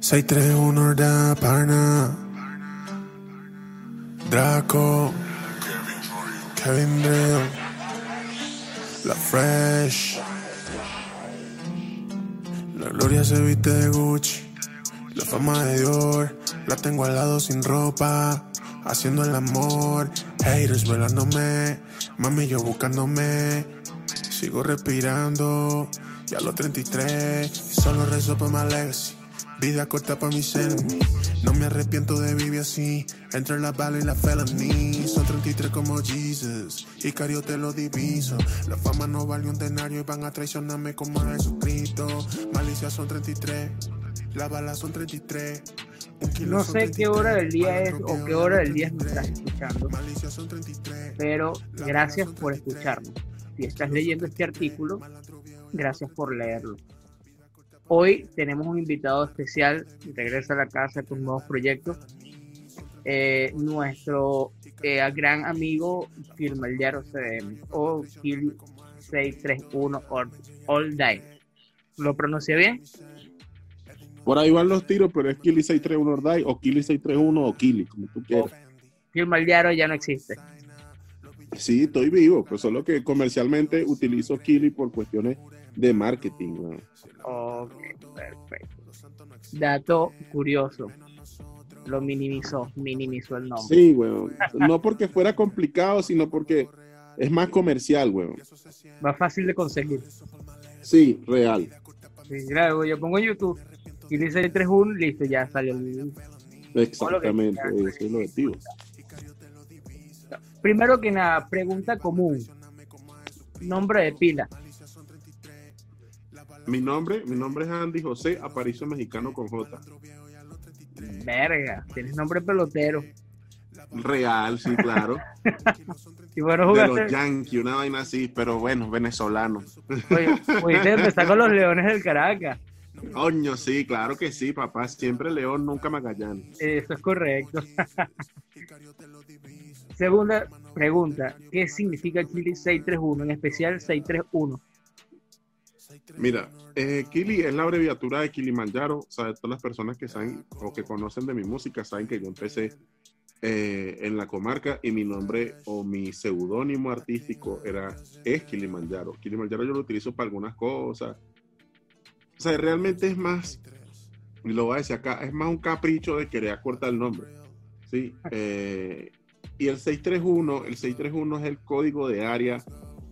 631 da pana. Draco. Kevin Drill. La Fresh. La gloria se viste de Gucci. La fama de Dior. La tengo al lado sin ropa. Haciendo el amor. Haters velándome. Mami, yo buscándome. Sigo respirando. Ya a los 33. Solo rezo por mi legacy. Vida corta para mis enemies. No me arrepiento de vivir así. Entre la bala y la felony. Son 33 como Jesus. Y Cario te lo diviso. La fama no vale un denario y van a traicionarme como a Jesucristo. Malicia son 33. La bala son 33. Un kilo No sé qué 33. hora del día es o qué hora del día me estás escuchando, Malicia son 33. pero gracias por escucharnos. Si estás leyendo este artículo, gracias por leerlo. Hoy tenemos un invitado especial, regresa a la casa con nuevos proyectos. Eh, nuestro eh, gran amigo Filmeliaro CDM o Kill 631 All, All Day. ¿Lo pronuncié bien? Por ahí van los tiros, pero es Kili 631 Ordai o Kili 631 o Kili, como tú quieras. Filmeliaro ya no existe. Sí, estoy vivo, pues solo que comercialmente utilizo Kili por cuestiones de marketing. ¿no? Ok, perfecto. Dato curioso. Lo minimizó, minimizó el nombre. Sí, weón. No porque fuera complicado, sino porque es más comercial, weón. Más fácil de conseguir. Sí, real. Sí, claro, yo pongo en YouTube y dice 31, listo, ya salió el Exactamente, ese es el objetivo. Primero que nada, pregunta común. Nombre de pila. Mi nombre, mi nombre es Andy José Aparicio Mexicano con J. Verga, tienes nombre pelotero. Real, sí, claro. Y bueno, De los Yankees, una vaina así, pero bueno, venezolano. Oye, empezar con los Leones del Caracas. Coño, sí, claro que sí, papá. Siempre León, nunca Magallanes. Eso es correcto. Segunda pregunta, ¿qué significa Chile 631, en especial 631? Mira, eh, Kili es la abreviatura de Kilimanjaro. O sea, todas las personas que saben o que conocen de mi música saben que yo empecé eh, en la comarca y mi nombre o mi seudónimo artístico era es Kilimanjaro. Kilimanjaro yo lo utilizo para algunas cosas. O sea, realmente es más, y lo voy a decir acá, es más un capricho de querer acortar el nombre. ¿sí? Eh, y el 631, el 631 es el código de área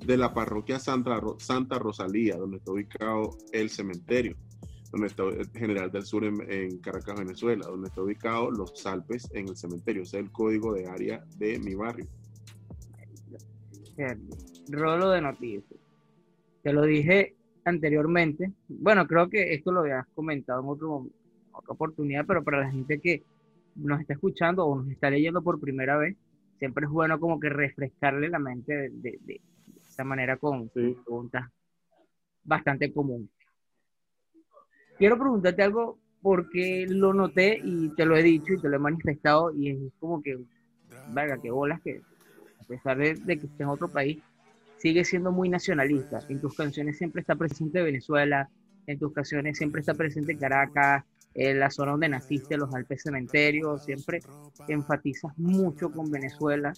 de la parroquia Santa, Santa Rosalía, donde está ubicado el cementerio, donde está el General del Sur en, Caracas, Venezuela, donde está ubicado los Alpes en el cementerio. Ese es el código de área de mi barrio. Rolo de noticias. Te lo dije anteriormente. Bueno, creo que esto lo habías comentado en otra oportunidad, pero para la gente que nos está escuchando o nos está leyendo por primera vez, siempre es bueno como que refrescarle la mente de- de esa manera con Sí. preguntas bastante comunes. Quiero preguntarte algo porque lo noté y te lo he dicho y te lo he manifestado y es como que, verga, qué bolas que a pesar de, de que esté en otro país, sigue siendo muy nacionalista. En tus canciones siempre está presente Venezuela, en tus canciones siempre está presente Caracas, en la zona donde naciste, los Alpes Cementerios, siempre enfatizas mucho con Venezuela,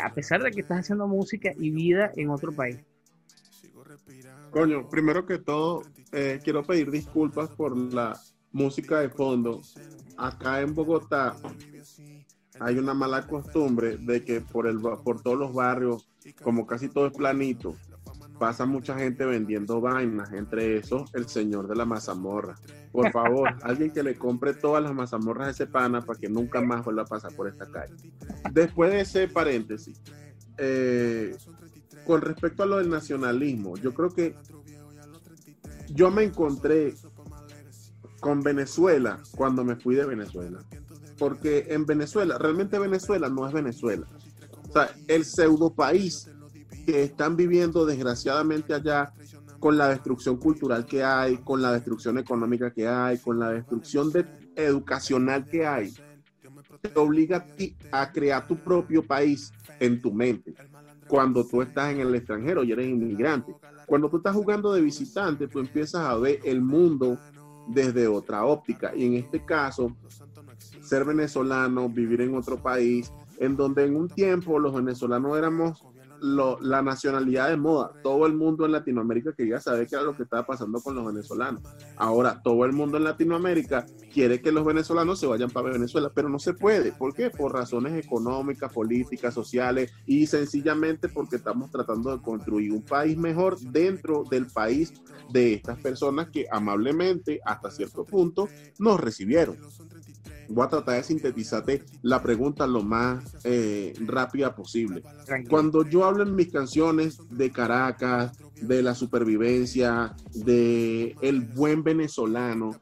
a pesar de que estás haciendo música y vida en otro país. Coño, primero que todo, eh, quiero pedir disculpas por la música de fondo. Acá en Bogotá hay una mala costumbre de que por, el, por todos los barrios, como casi todo es planito, pasa mucha gente vendiendo vainas, entre esos el señor de la mazamorra. Por favor, alguien que le compre todas las mazamorras a ese pana para que nunca más vuelva a pasar por esta calle. Después de ese paréntesis, eh, con respecto a lo del nacionalismo, yo creo que yo me encontré con Venezuela cuando me fui de Venezuela. Porque en Venezuela, realmente Venezuela no es Venezuela. O sea, el pseudo país están viviendo desgraciadamente allá con la destrucción cultural que hay, con la destrucción económica que hay, con la destrucción de- educacional que hay, te obliga a ti a crear tu propio país en tu mente cuando tú estás en el extranjero y eres inmigrante. Cuando tú estás jugando de visitante, tú empiezas a ver el mundo desde otra óptica. Y en este caso, ser venezolano, vivir en otro país, en donde en un tiempo los venezolanos éramos la nacionalidad de moda. Todo el mundo en Latinoamérica quería saber qué era lo que estaba pasando con los venezolanos. Ahora, todo el mundo en Latinoamérica quiere que los venezolanos se vayan para Venezuela, pero no se puede. ¿Por qué? Por razones económicas, políticas, sociales y sencillamente porque estamos tratando de construir un país mejor dentro del país de estas personas que amablemente, hasta cierto punto, nos recibieron voy a tratar de sintetizarte la pregunta lo más eh, rápida posible. Cuando yo hablo en mis canciones de Caracas, de la supervivencia, de el buen venezolano,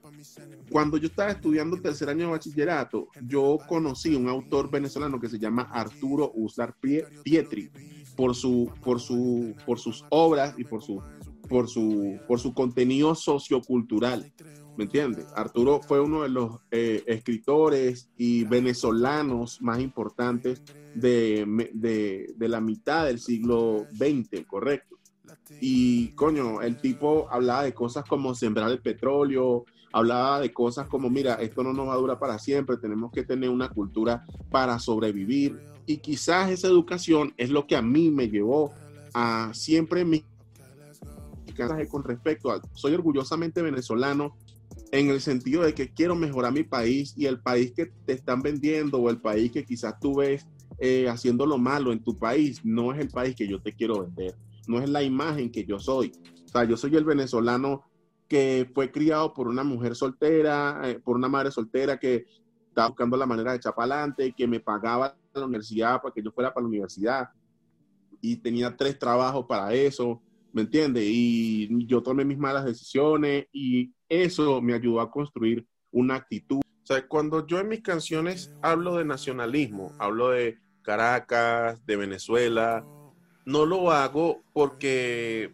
cuando yo estaba estudiando tercer año de bachillerato, yo conocí un autor venezolano que se llama Arturo Uslar Pietri por su, por su, por sus obras y por su, por su, por su contenido sociocultural. ¿Me entiendes? Arturo fue uno de los eh, escritores y venezolanos más importantes de, la mitad del siglo XX, correcto. Y coño, el tipo hablaba de cosas como sembrar el petróleo, hablaba de cosas como, mira, esto no nos va a durar para siempre, tenemos que tener una cultura para sobrevivir. Y quizás esa educación es lo que a mí me llevó a siempre mi con respecto a soy orgullosamente venezolano en el sentido de que quiero mejorar mi país y el país que te están vendiendo o el país que quizás tú ves eh, haciendo lo malo en tu país, no es el país que yo te quiero vender, no es la imagen que yo soy. O sea, yo soy el venezolano que fue criado por una mujer soltera, eh, por una madre soltera que estaba buscando la manera de echar para adelante, que me pagaba la universidad para que yo fuera para la universidad y tenía tres trabajos para eso, ¿me entiendes? Y yo tomé mis malas decisiones y eso me ayudó a construir una actitud. O sea, cuando yo en mis canciones hablo de nacionalismo, hablo de Caracas, de Venezuela, no lo hago porque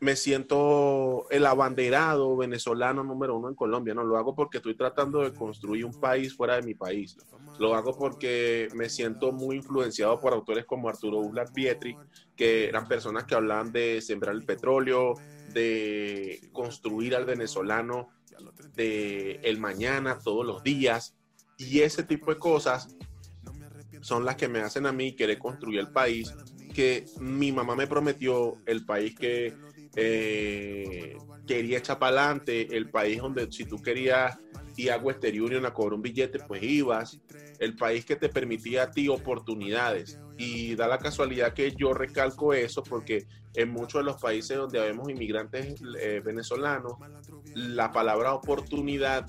me siento el abanderado venezolano número uno en Colombia, no lo hago porque estoy tratando de construir un país fuera de mi país. Lo hago porque me siento muy influenciado por autores como Arturo Uslar Pietri, que eran personas que hablaban de sembrar el petróleo, de construir al venezolano de el mañana, todos los días. Y ese tipo de cosas son las que me hacen a mí querer construir el país que mi mamá me prometió, el país que eh, quería echar para adelante, el país donde si tú querías ir a Western Union a cobrar un billete, pues ibas, el país que te permitía a ti oportunidades. Y da la casualidad que yo recalco eso porque en muchos de los países donde vemos inmigrantes eh, venezolanos, la palabra oportunidad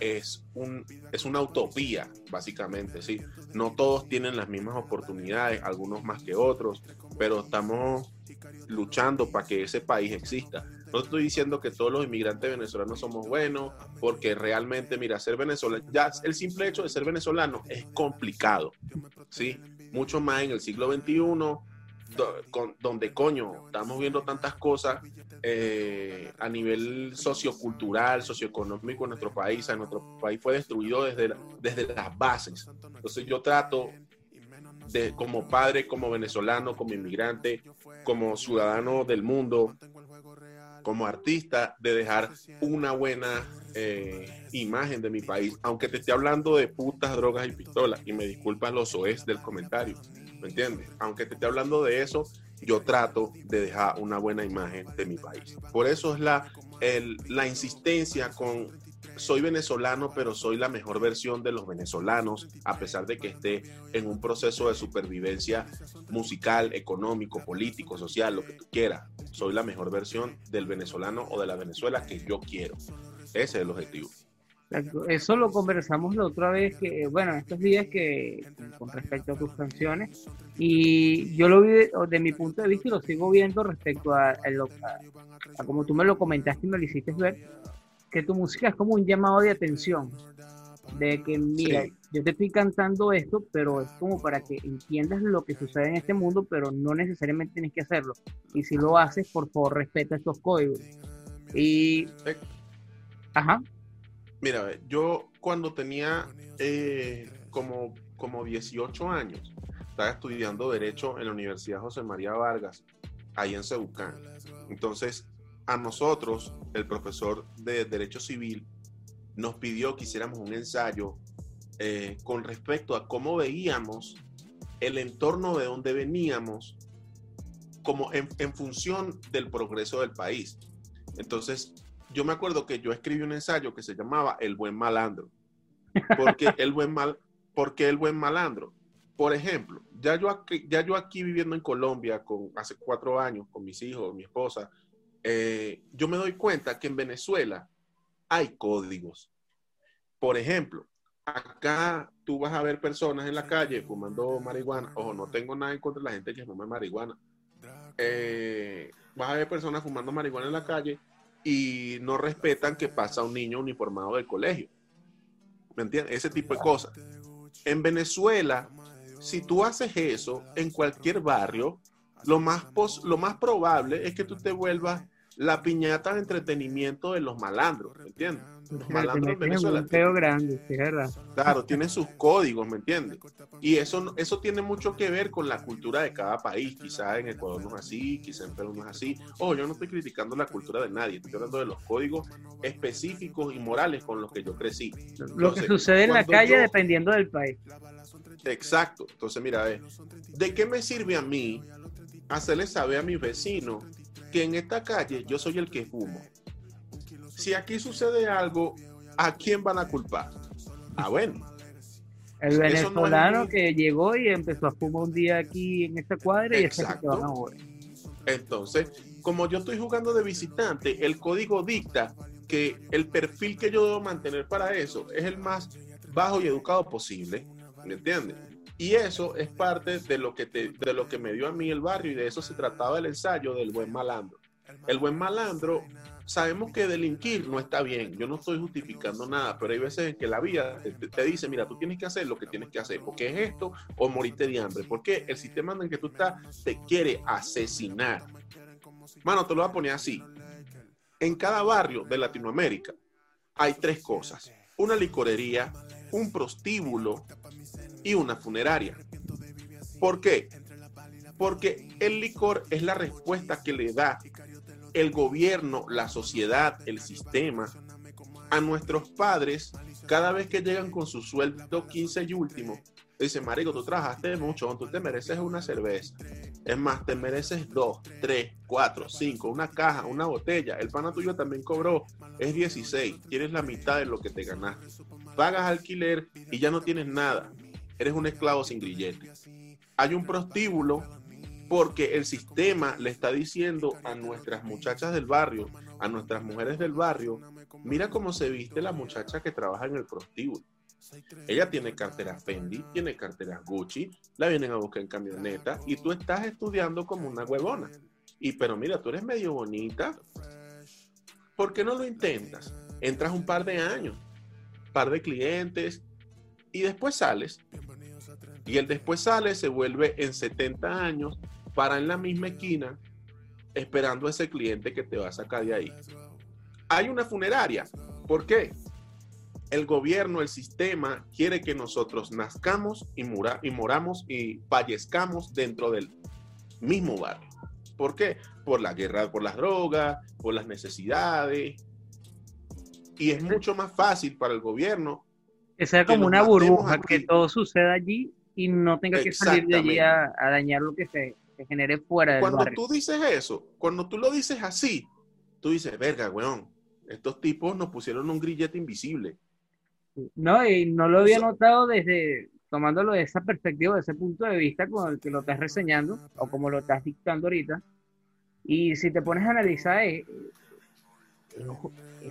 es, un, es una utopía, básicamente, ¿sí? No todos tienen las mismas oportunidades, algunos más que otros, pero estamos luchando para que ese país exista. No estoy diciendo que todos los inmigrantes venezolanos somos buenos, porque realmente, mira, ser venezolano, ya el simple hecho de ser venezolano es complicado, ¿sí? Mucho más en el siglo XXI, donde coño, estamos viendo tantas cosas eh, a nivel sociocultural, socioeconómico en nuestro país. nuestro país fue destruido desde, desde las bases. Entonces yo trato como padre, como venezolano, como inmigrante, como ciudadano del mundo, como artista, de dejar una buena eh, imagen de mi país, aunque te esté hablando de putas, drogas y pistolas, y me disculpan los OES del comentario, ¿me entiendes? Aunque te esté hablando de eso, yo trato de dejar una buena imagen de mi país. Por eso es la, la insistencia con soy venezolano, pero soy la mejor versión de los venezolanos, a pesar de que esté en un proceso de supervivencia musical, económico, político, social, lo que tú quieras. Soy la mejor versión del venezolano o de la Venezuela que yo quiero. Ese es el objetivo. Eso lo conversamos la otra vez, que bueno, estos días que con respecto a tus canciones, y yo lo vi de, mi punto de vista y lo sigo viendo respecto a, a, como tú me lo comentaste y me lo hiciste ver, que tu música es como un llamado de atención, de que mira, yo te estoy cantando esto, pero es como para que entiendas lo que sucede en este mundo, pero no necesariamente tienes que hacerlo. Y si lo haces, por favor, respeta estos códigos. Y... Ajá. Mira, yo cuando tenía eh, como, como 18 años, estaba estudiando Derecho en la Universidad José María Vargas, ahí en Cebucán. Entonces, a nosotros, el profesor de Derecho Civil, nos pidió que hiciéramos un ensayo eh, con respecto a cómo veíamos el entorno de donde veníamos como en, en, función del progreso del país. Entonces, yo me acuerdo que yo escribí un ensayo que se llamaba El buen malandro. Porque el buen mal, porque el buen malandro. Por ejemplo, ya yo aquí, ya yo aquí viviendo en Colombia con hace cuatro años con mis hijos, mi esposa, eh, yo me doy cuenta que en Venezuela hay códigos. Por ejemplo, acá tú vas a ver personas en la calle fumando marihuana. Ojo, no tengo nada en contra de la gente que fuma marihuana. Eh, vas a ver personas fumando marihuana en la calle y no respetan que pasa un niño uniformado del colegio. ¿Me entiendes? Ese tipo de cosas. En Venezuela, si tú haces eso en cualquier barrio, lo más, lo más probable es que tú te vuelvas la piñata de entretenimiento de los malandros, ¿me entiendes? Los malandros en Venezuela. Un grande, sí, verdad. Claro, tienen sus códigos, ¿me entiendes? Y eso, eso tiene mucho que ver con la cultura de cada país. Quizás en Ecuador no es así, quizás en Perú no es así. Ojo, yo no estoy criticando la cultura de nadie, estoy hablando de los códigos específicos y morales con los que yo crecí. Lo que sucede en la calle dependiendo del país. Exacto. Entonces, mira, ¿de qué me sirve a mí hacerle saber a mis vecinos que en esta calle yo soy el que fumo? Si aquí sucede algo, ¿a quién van a culpar? Ah, bueno. El venezolano que llegó y empezó a fumar un día aquí en esta cuadra y van ahora. Entonces, como yo estoy jugando de visitante, el código dicta que el perfil que yo debo mantener para eso es el más bajo y educado posible. ¿Me entiendes? Y eso es parte de lo, que te, de lo que me dio a mí el barrio y de eso se trataba el ensayo del buen malandro. El buen malandro, sabemos que delinquir no está bien, yo no estoy justificando nada, pero hay veces en que la vida te, dice, mira, tú tienes que hacer lo que tienes que hacer, porque es esto o morirte de hambre, porque el sistema en el que tú estás te quiere asesinar. Mano, te lo voy a poner así. En cada barrio de Latinoamérica hay tres cosas. Una licorería, un prostíbulo y una funeraria. ¿Por qué? Porque el licor es la respuesta que le da el gobierno, la sociedad, el sistema a nuestros padres cada vez que llegan con su sueldo 15 y último. Dice, marico, tú trabajaste mucho, tú te mereces una cerveza. Es más, te mereces dos, tres, cuatro, cinco, una caja, una botella. El pana tuyo también cobró, es 16, tienes la mitad de lo que te ganaste. Pagas alquiler y ya no tienes nada eres un esclavo sin grillete. Hay un prostíbulo porque el sistema le está diciendo a nuestras muchachas del barrio, a nuestras mujeres del barrio, mira cómo se viste la muchacha que trabaja en el prostíbulo. Ella tiene cartera Fendi, tiene cartera Gucci, la vienen a buscar en camioneta y tú estás estudiando como una huevona. Y pero mira, tú eres medio bonita. ¿Por qué no lo intentas? Entras un par de años, par de clientes, y después sales. Y el después sale, se vuelve en 70 años, para en la misma esquina, esperando a ese cliente que te va a sacar de ahí. Hay una funeraria. ¿Por qué? El gobierno, el sistema quiere que nosotros nazcamos y, y moramos y fallezcamos dentro del mismo barrio. ¿Por qué? Por la guerra, por las drogas, por las necesidades. Y es mucho más fácil para el gobierno que sea como una burbuja, que todo suceda allí y no tenga que salir de allí a, dañar lo que se, genere fuera del Cuando tú dices eso, cuando tú lo dices así, tú dices, verga, weón, estos tipos nos pusieron un grillete invisible. No, y no lo había notado desde, tomándolo de esa perspectiva, de ese punto de vista con el que lo estás reseñando, o como lo estás dictando ahorita. Y si te pones a analizar, es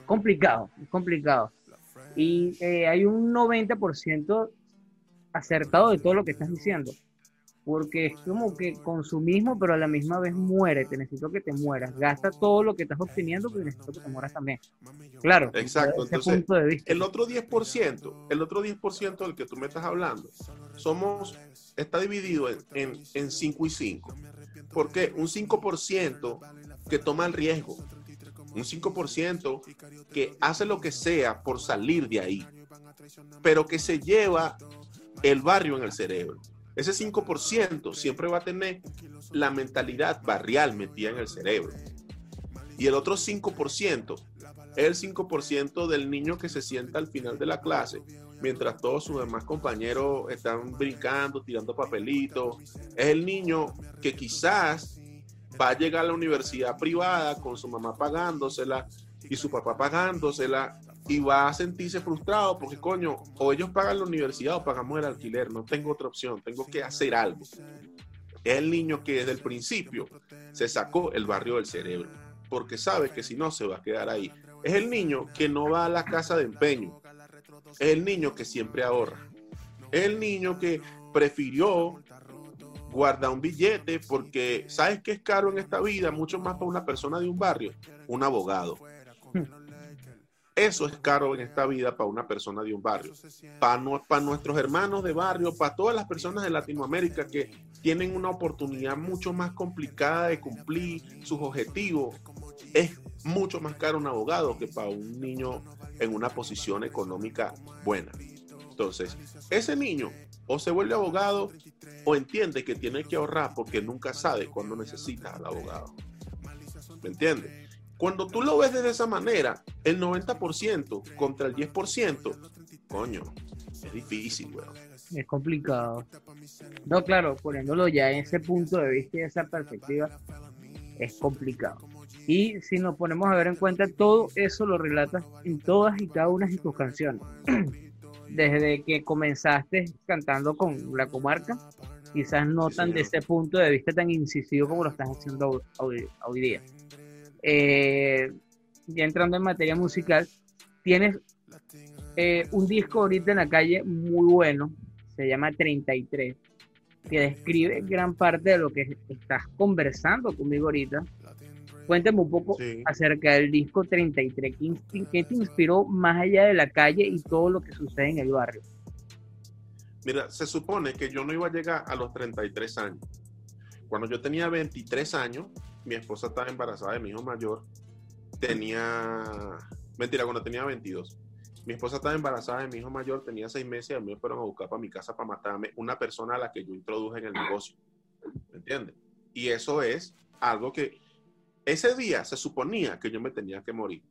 complicado, es complicado. Y eh, hay un 90% acertado de todo lo que estás diciendo. Porque es como que consumismo, pero a la misma vez muere. Te necesito que te mueras. Gasta todo lo que estás obteniendo, pero necesito que te mueras también. Claro. Exacto. Entonces, el otro 10%, el otro 10% del que tú me estás hablando, somos, está dividido en, en 5 y 5. ¿Por qué? Un 5% que toma el riesgo un 5% que hace lo que sea por salir de ahí, pero que se lleva el barrio en el cerebro. Ese 5% siempre va a tener la mentalidad barrial metida en el cerebro. Y el otro 5% es el 5% del niño que se sienta al final de la clase, mientras todos sus demás compañeros están brincando, tirando papelitos. Es el niño que quizás va a llegar a la universidad privada con su mamá pagándosela y su papá pagándosela y va a sentirse frustrado porque coño, o ellos pagan la universidad o pagamos el alquiler, no tengo otra opción, tengo que hacer algo. Es el niño que desde el principio se sacó el barrio del cerebro, porque sabe que si no se va a quedar ahí. Es el niño que no va a la casa de empeño, es el niño que siempre ahorra, es el niño que prefirió guardar un billete porque sabes que es caro en esta vida, mucho más para una persona de un barrio, un abogado. Eso es caro en esta vida para una persona de un barrio. Para, nuestros hermanos de barrio, para todas las personas de Latinoamérica que tienen una oportunidad mucho más complicada de cumplir sus objetivos, es mucho más caro un abogado que para un niño en una posición económica buena. Entonces, ese niño o se vuelve abogado o entiende que tiene que ahorrar porque nunca sabe cuándo necesita al abogado. ¿Me entiendes? Cuando tú lo ves de esa manera, el 90% contra el 10%, coño, es difícil, weón. Es complicado. No, claro, poniéndolo ya en ese punto de vista y esa perspectiva, es complicado. Y si nos ponemos a ver en cuenta, todo eso lo relatas en todas y cada una de tus canciones. Desde que comenzaste cantando con la comarca, quizás no tan de ese punto de vista tan incisivo como lo estás haciendo hoy, hoy día. Eh, ya entrando en materia musical, tienes eh, un disco ahorita en la calle muy bueno, se llama 33, que describe gran parte de lo que estás conversando conmigo ahorita. Cuéntame un poco acerca del disco 33, ¿qué, te inspiró más allá de la calle y todo lo que sucede en el barrio? Mira, se supone que yo no iba a llegar a los 33 años. Cuando yo tenía 23 años, mi esposa estaba embarazada de mi hijo mayor, tenía, mentira, cuando tenía 22. Mi esposa estaba embarazada de mi hijo mayor, tenía seis meses y a mí me fueron a buscar para mi casa para matarme una persona a la que yo introduje en el negocio. ¿Me entiendes? Y eso es algo que ese día se suponía que yo me tenía que morir.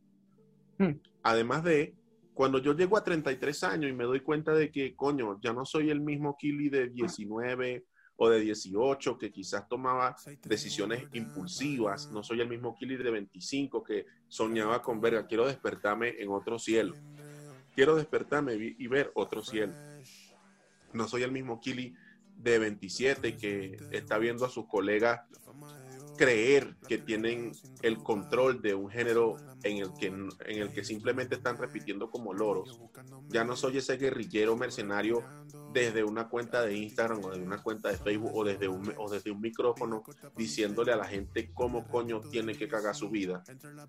Hmm. Además de, cuando yo llego a 33 años y me doy cuenta de que, coño, ya no soy el mismo Kili de 19, o de 18 que quizás tomaba decisiones impulsivas. No soy el mismo Kili de 25 que soñaba con verga, quiero despertarme en otro cielo. Quiero despertarme y ver otro cielo. No soy el mismo Kili de 27 que está viendo a sus colegas creer que tienen el control de un género en el que, en el que simplemente están repitiendo como loros. Ya no soy ese guerrillero mercenario desde una cuenta de Instagram o desde una cuenta de Facebook o desde un, o desde un micrófono diciéndole a la gente cómo coño tiene que cagar su vida.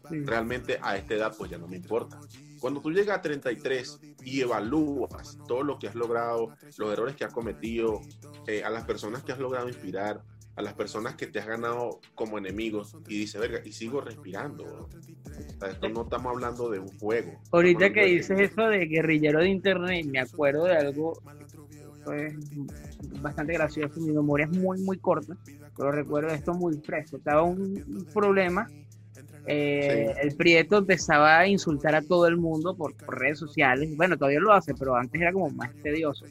Realmente a esta edad pues ya no me importa. Cuando tú llegas a 33 y evalúas todo lo que has logrado, los errores que has cometido, eh, a las personas que has logrado inspirar, a las personas que te has ganado como enemigos y dice, verga, y sigo respirando. esto no estamos hablando de un juego. Ahorita que dices eso de guerrillero de internet, me acuerdo de algo pues, bastante gracioso. Mi memoria es muy, muy corta, pero recuerdo esto muy fresco. Estaba un, problema. Eh, el Prieto empezaba a insultar a todo el mundo por, redes sociales. Bueno, todavía lo hace, pero antes era como más tedioso.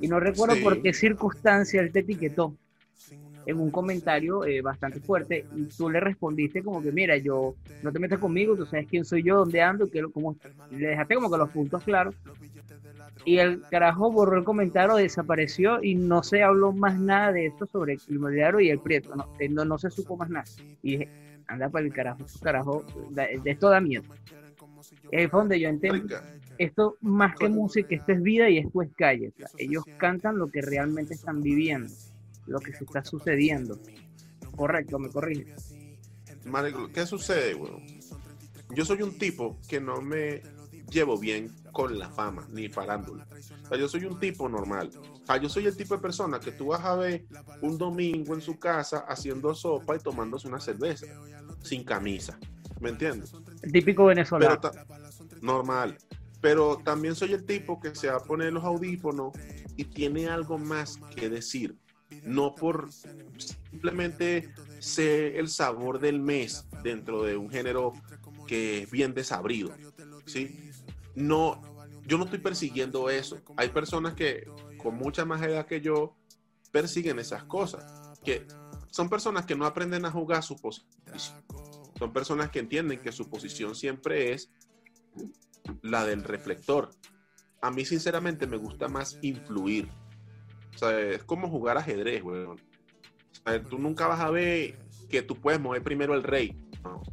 Y no recuerdo por qué circunstancia él te etiquetó en un comentario eh, bastante fuerte y tú le respondiste como que, mira, yo no te metas conmigo, tú sabes quién soy yo, dónde ando, qué, cómo, le dejaste como que los puntos claros. Y el carajo borró el comentario, desapareció y no se habló más nada de esto sobre el inmobiliario y el Prieto, no, eh, no, no, se supo más nada. Y dije, anda para el carajo, carajo, de, esto da miedo. Es donde yo entiendo, esto más que música, esto es vida y esto es calle. ellos cantan lo que realmente están viviendo lo que se está sucediendo. Correcto, me corrige. ¿qué sucede, weón? Yo soy un tipo que no me llevo bien con la fama ni parándula. O sea, yo soy un tipo normal. O sea, yo soy el tipo de persona que tú vas a ver un domingo en su casa haciendo sopa y tomándose una cerveza, sin camisa. ¿Me entiendes? El típico venezolano. normal. Pero también soy el tipo que se va a poner los audífonos y tiene algo más que decir no por simplemente ser el sabor del mes dentro de un género que es bien desabrido, ¿sí? No, yo no estoy persiguiendo eso. Hay personas que con mucha más edad que yo persiguen esas cosas, que son personas que no aprenden a jugar su posición. Son personas que entienden que su posición siempre es la del reflector. A mí sinceramente me gusta más influir. O sea, es como jugar ajedrez, weón. tú nunca vas a ver que tú puedes mover primero el rey.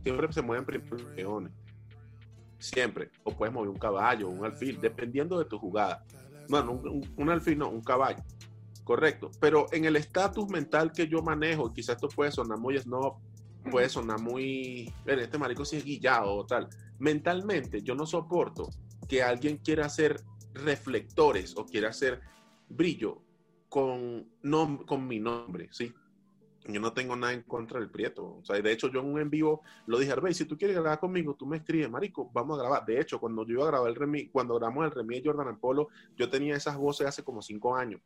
siempre se mueven primero los peones. Siempre. O puedes mover un caballo, un alfil, dependiendo de tu jugada. Bueno, un, alfil no, un caballo. Correcto. Pero en el estatus mental que yo manejo, quizás esto puede sonar muy snob, puede sonar muy. Este marico sí es guillado o tal. Mentalmente, yo no soporto que alguien quiera hacer reflectores o quiera hacer brillo con, con mi nombre, ¿sí? Yo no tengo nada en contra del Prieto. O sea, de hecho, yo en un en vivo lo dije, Arbey, si tú quieres grabar conmigo, tú me escribes, marico, vamos a grabar. De hecho, cuando yo iba a grabar el remix, cuando grabamos el remix de Jordan Polo, yo tenía esas voces hace como cinco años.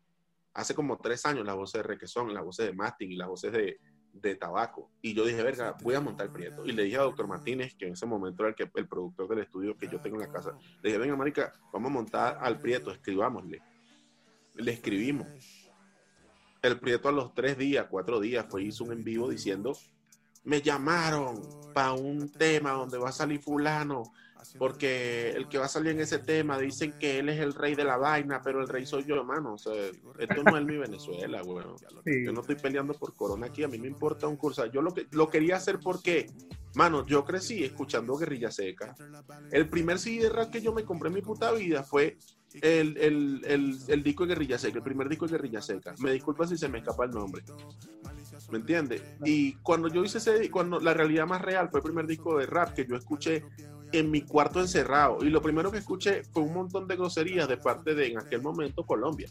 Hace como tres años las voces de Requesón, las voces de Masting y las voces de, de Tabaco. Y yo dije, verga, voy a montar el Prieto. Y le dije a Doctor Martínez, que en ese momento era el, que, el productor del estudio que yo tengo en la casa, le dije, venga, marica, vamos a montar al Prieto, escribámosle. Le escribimos el Prieto a los tres días, cuatro días, fue hizo un en vivo diciendo, me llamaron para un tema donde va a salir fulano, porque el que va a salir en ese tema dicen que él es el rey de la vaina, pero el rey soy yo, hermano. O sea, esto no es mi Venezuela, güey. Yo no estoy peleando por corona aquí, a mí me importa un curso. Yo lo, que, lo quería hacer porque, mano, yo crecí escuchando Guerrilla Seca. El primer CD de rap que yo me compré en mi puta vida fue el, el, el, disco de Guerrilla Seca, el primer disco de Guerrilla Seca. Me disculpa si se me escapa el nombre. ¿Me entiendes? Y cuando yo hice ese, cuando la realidad más real fue el primer disco de rap que yo escuché en mi cuarto encerrado. Y lo primero que escuché fue un montón de groserías de parte de, en aquel momento, Colombia.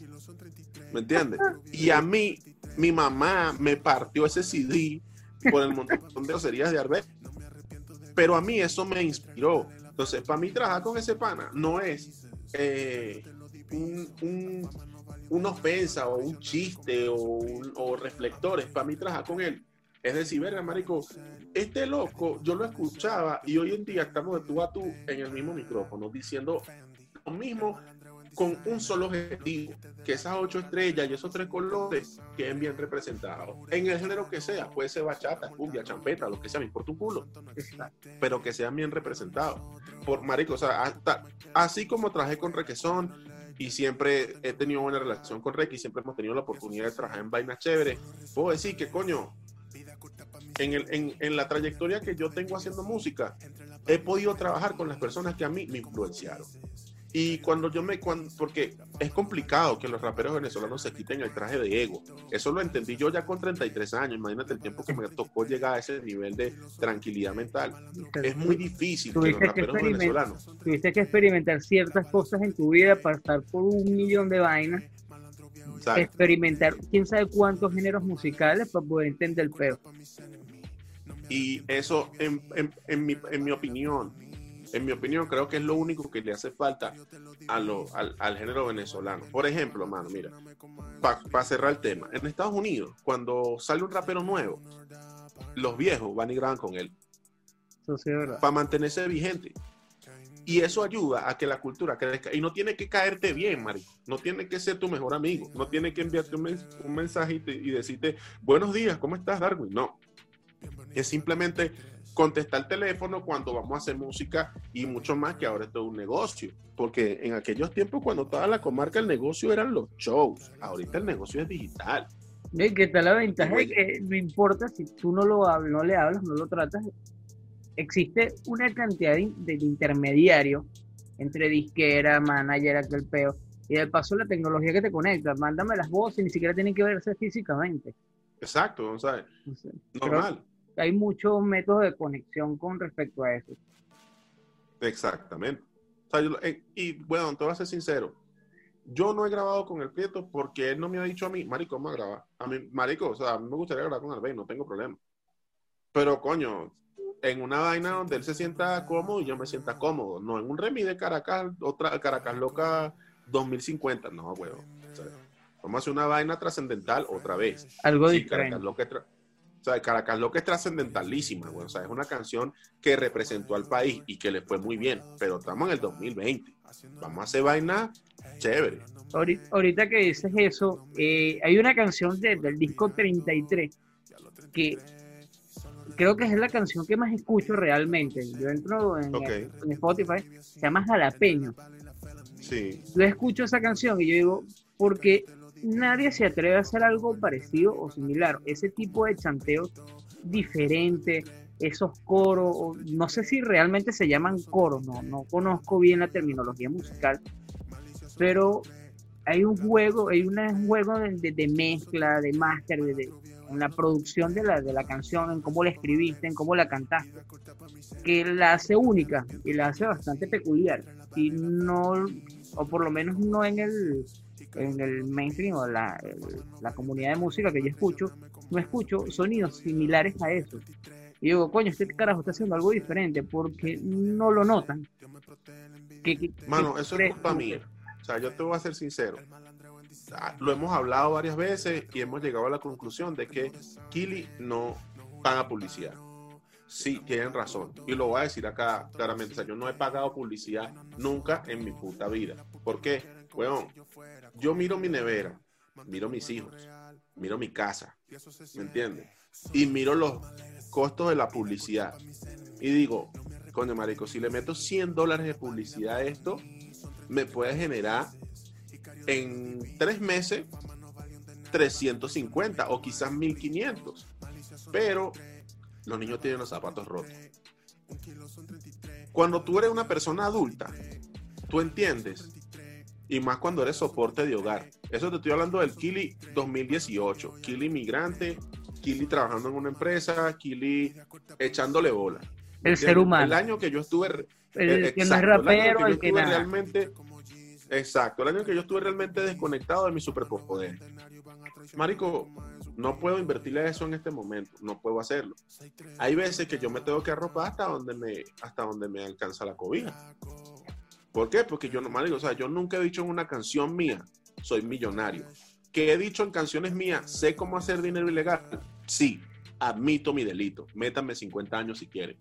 ¿Me entiendes? Y a mí, mi mamá me partió ese CD por el montón de groserías de Arbel. Pero a mí eso me inspiró. Entonces, para mí trabajar con ese pana no es eh, un, una ofensa o un chiste o, o reflectores. Para mí trabajar con él es decir, verga, marico, este loco yo lo escuchaba y hoy en día estamos de tú a tú en el mismo micrófono diciendo lo mismo con un solo objetivo, que esas ocho estrellas y esos tres colores queden bien representados. En el género que sea, puede ser bachata, cumbia, champeta, lo que sea, me importa un culo, pero que sean bien representados. Por marico, o sea, hasta, así como trabajé con Requesón y siempre he tenido buena relación con Requi, siempre hemos tenido la oportunidad de trabajar en vainas chéveres, puedo decir que coño, en, el, en, en, la trayectoria que yo tengo haciendo música, he podido trabajar con las personas que a mí me influenciaron. Y cuando yo me, cuando, porque es complicado que los raperos venezolanos se quiten el traje de ego. Eso lo entendí yo ya con 33 años. Imagínate el tiempo que me tocó llegar a ese nivel de tranquilidad mental. Es muy difícil que los raperos venezolanos. Tuviste que experimentar ciertas cosas en tu vida, pasar por un millón de vainas experimentar quién sabe cuántos géneros musicales para poder entender el peo. Y eso, en, en, en, mi, en mi opinión, en mi opinión, creo que es lo único que le hace falta a lo, al, al, género venezolano. Por ejemplo, mano, mira, para cerrar el tema, en Estados Unidos, cuando sale un rapero nuevo, los viejos van y graban con él. para mantenerse vigente. Y eso ayuda a que la cultura crezca. Y no tiene que caerte bien, Mari. No tiene que ser tu mejor amigo. No tiene que enviarte un, un mensaje y, decirte, buenos días, ¿cómo estás, Darwin? No. Es simplemente contestar el teléfono cuando vamos a hacer música y mucho más que ahora es todo un negocio. Porque en aquellos tiempos, cuando toda la comarca, el negocio eran los shows. Ahorita el negocio es digital. ¿Qué tal la ventaja? que no importa si tú no, lo no le hablas, no lo tratas, existe una cantidad de, intermediarios entre disquera, manager, aquel peo. Y de paso la tecnología que te conecta, mándame las voces, ni siquiera tienen que verse físicamente. Exacto, o sea, normal. Hay muchos métodos de conexión con respecto a eso. Exactamente. Eh, y bueno, te voy a ser sincero. Yo no he grabado con el Prieto porque él no me ha dicho a mí, Marico, vamos a grabar. A mí, Marico, o sea, a mí me gustaría grabar con Albey, no tengo problema. Pero coño, en una vaina donde él se sienta cómodo y yo me sienta cómodo. No en un remi de Caracas, otra Caracas Loca 2050. No, huevo. vamos a hacer una vaina trascendental otra vez. Algo diferente. Caracas Loca sea, Caracas Loca es trascendentalísima, güey. O sea, es una canción que representó al país y que le fue muy bien. Pero estamos en el 2020. Vamos a hacer vaina chévere. Ahorita, que dices eso, eh, hay una canción del disco 33 que creo que es la canción que más escucho realmente. Yo entro en, en Spotify, se llama Jalapeño. Sí. Yo escucho esa canción y yo digo, porque nadie se atreve a hacer algo parecido o similar. Ese tipo de chanteos diferente, esos coros, no sé si realmente se llaman coros, no, no conozco bien la terminología musical, pero hay un juego, hay un juego de, mezcla, de máster, de, en la producción de la, de la canción, en cómo la escribiste, en cómo la cantaste, que la hace única y la hace bastante peculiar. Y no, o por lo menos no en el, en el mainstream o la, la comunidad de música que yo escucho, no escucho sonidos similares a eso. Y digo, coño, este carajo está haciendo algo diferente porque no lo notan. Mano, eso es culpa mía. O sea, yo te voy a ser sincero. Ah, lo hemos hablado varias veces y hemos llegado a la conclusión de que Kili no paga publicidad. Sí, tienen razón. Y lo voy a decir acá claramente. O sea, yo no he pagado publicidad nunca en mi puta vida. ¿Por qué? Bueno, yo miro mi nevera, miro mis hijos, miro mi casa, ¿me entiendes? Y miro los costos de la publicidad. Y digo, coño, marico, si le meto 100 dólares de publicidad a esto, me puede generar en tres meses 350 o quizás 1500. Pero los niños tienen los zapatos rotos. Cuando tú eres una persona adulta, tú entiendes y más cuando eres soporte de hogar. Eso te estoy hablando del Kili 2018. Kili inmigrante, Kili trabajando en una empresa, Kili echándole bola. El ser humano. El año que yo estuve. El, que no es rapero, el que, yo realmente. Exacto, el año que yo estuve realmente desconectado de mi superpoder. Marico, no puedo invertirle eso en este momento, no puedo hacerlo. Hay veces que yo me tengo que arropar hasta donde me, hasta donde me alcanza la cobija. ¿Por qué? Porque yo no, o sea, yo nunca he dicho en una canción mía, soy millonario. ¿Qué he dicho en canciones mías, sé cómo hacer dinero ilegal. Sí, admito mi delito. Métanme 50 años si quieren.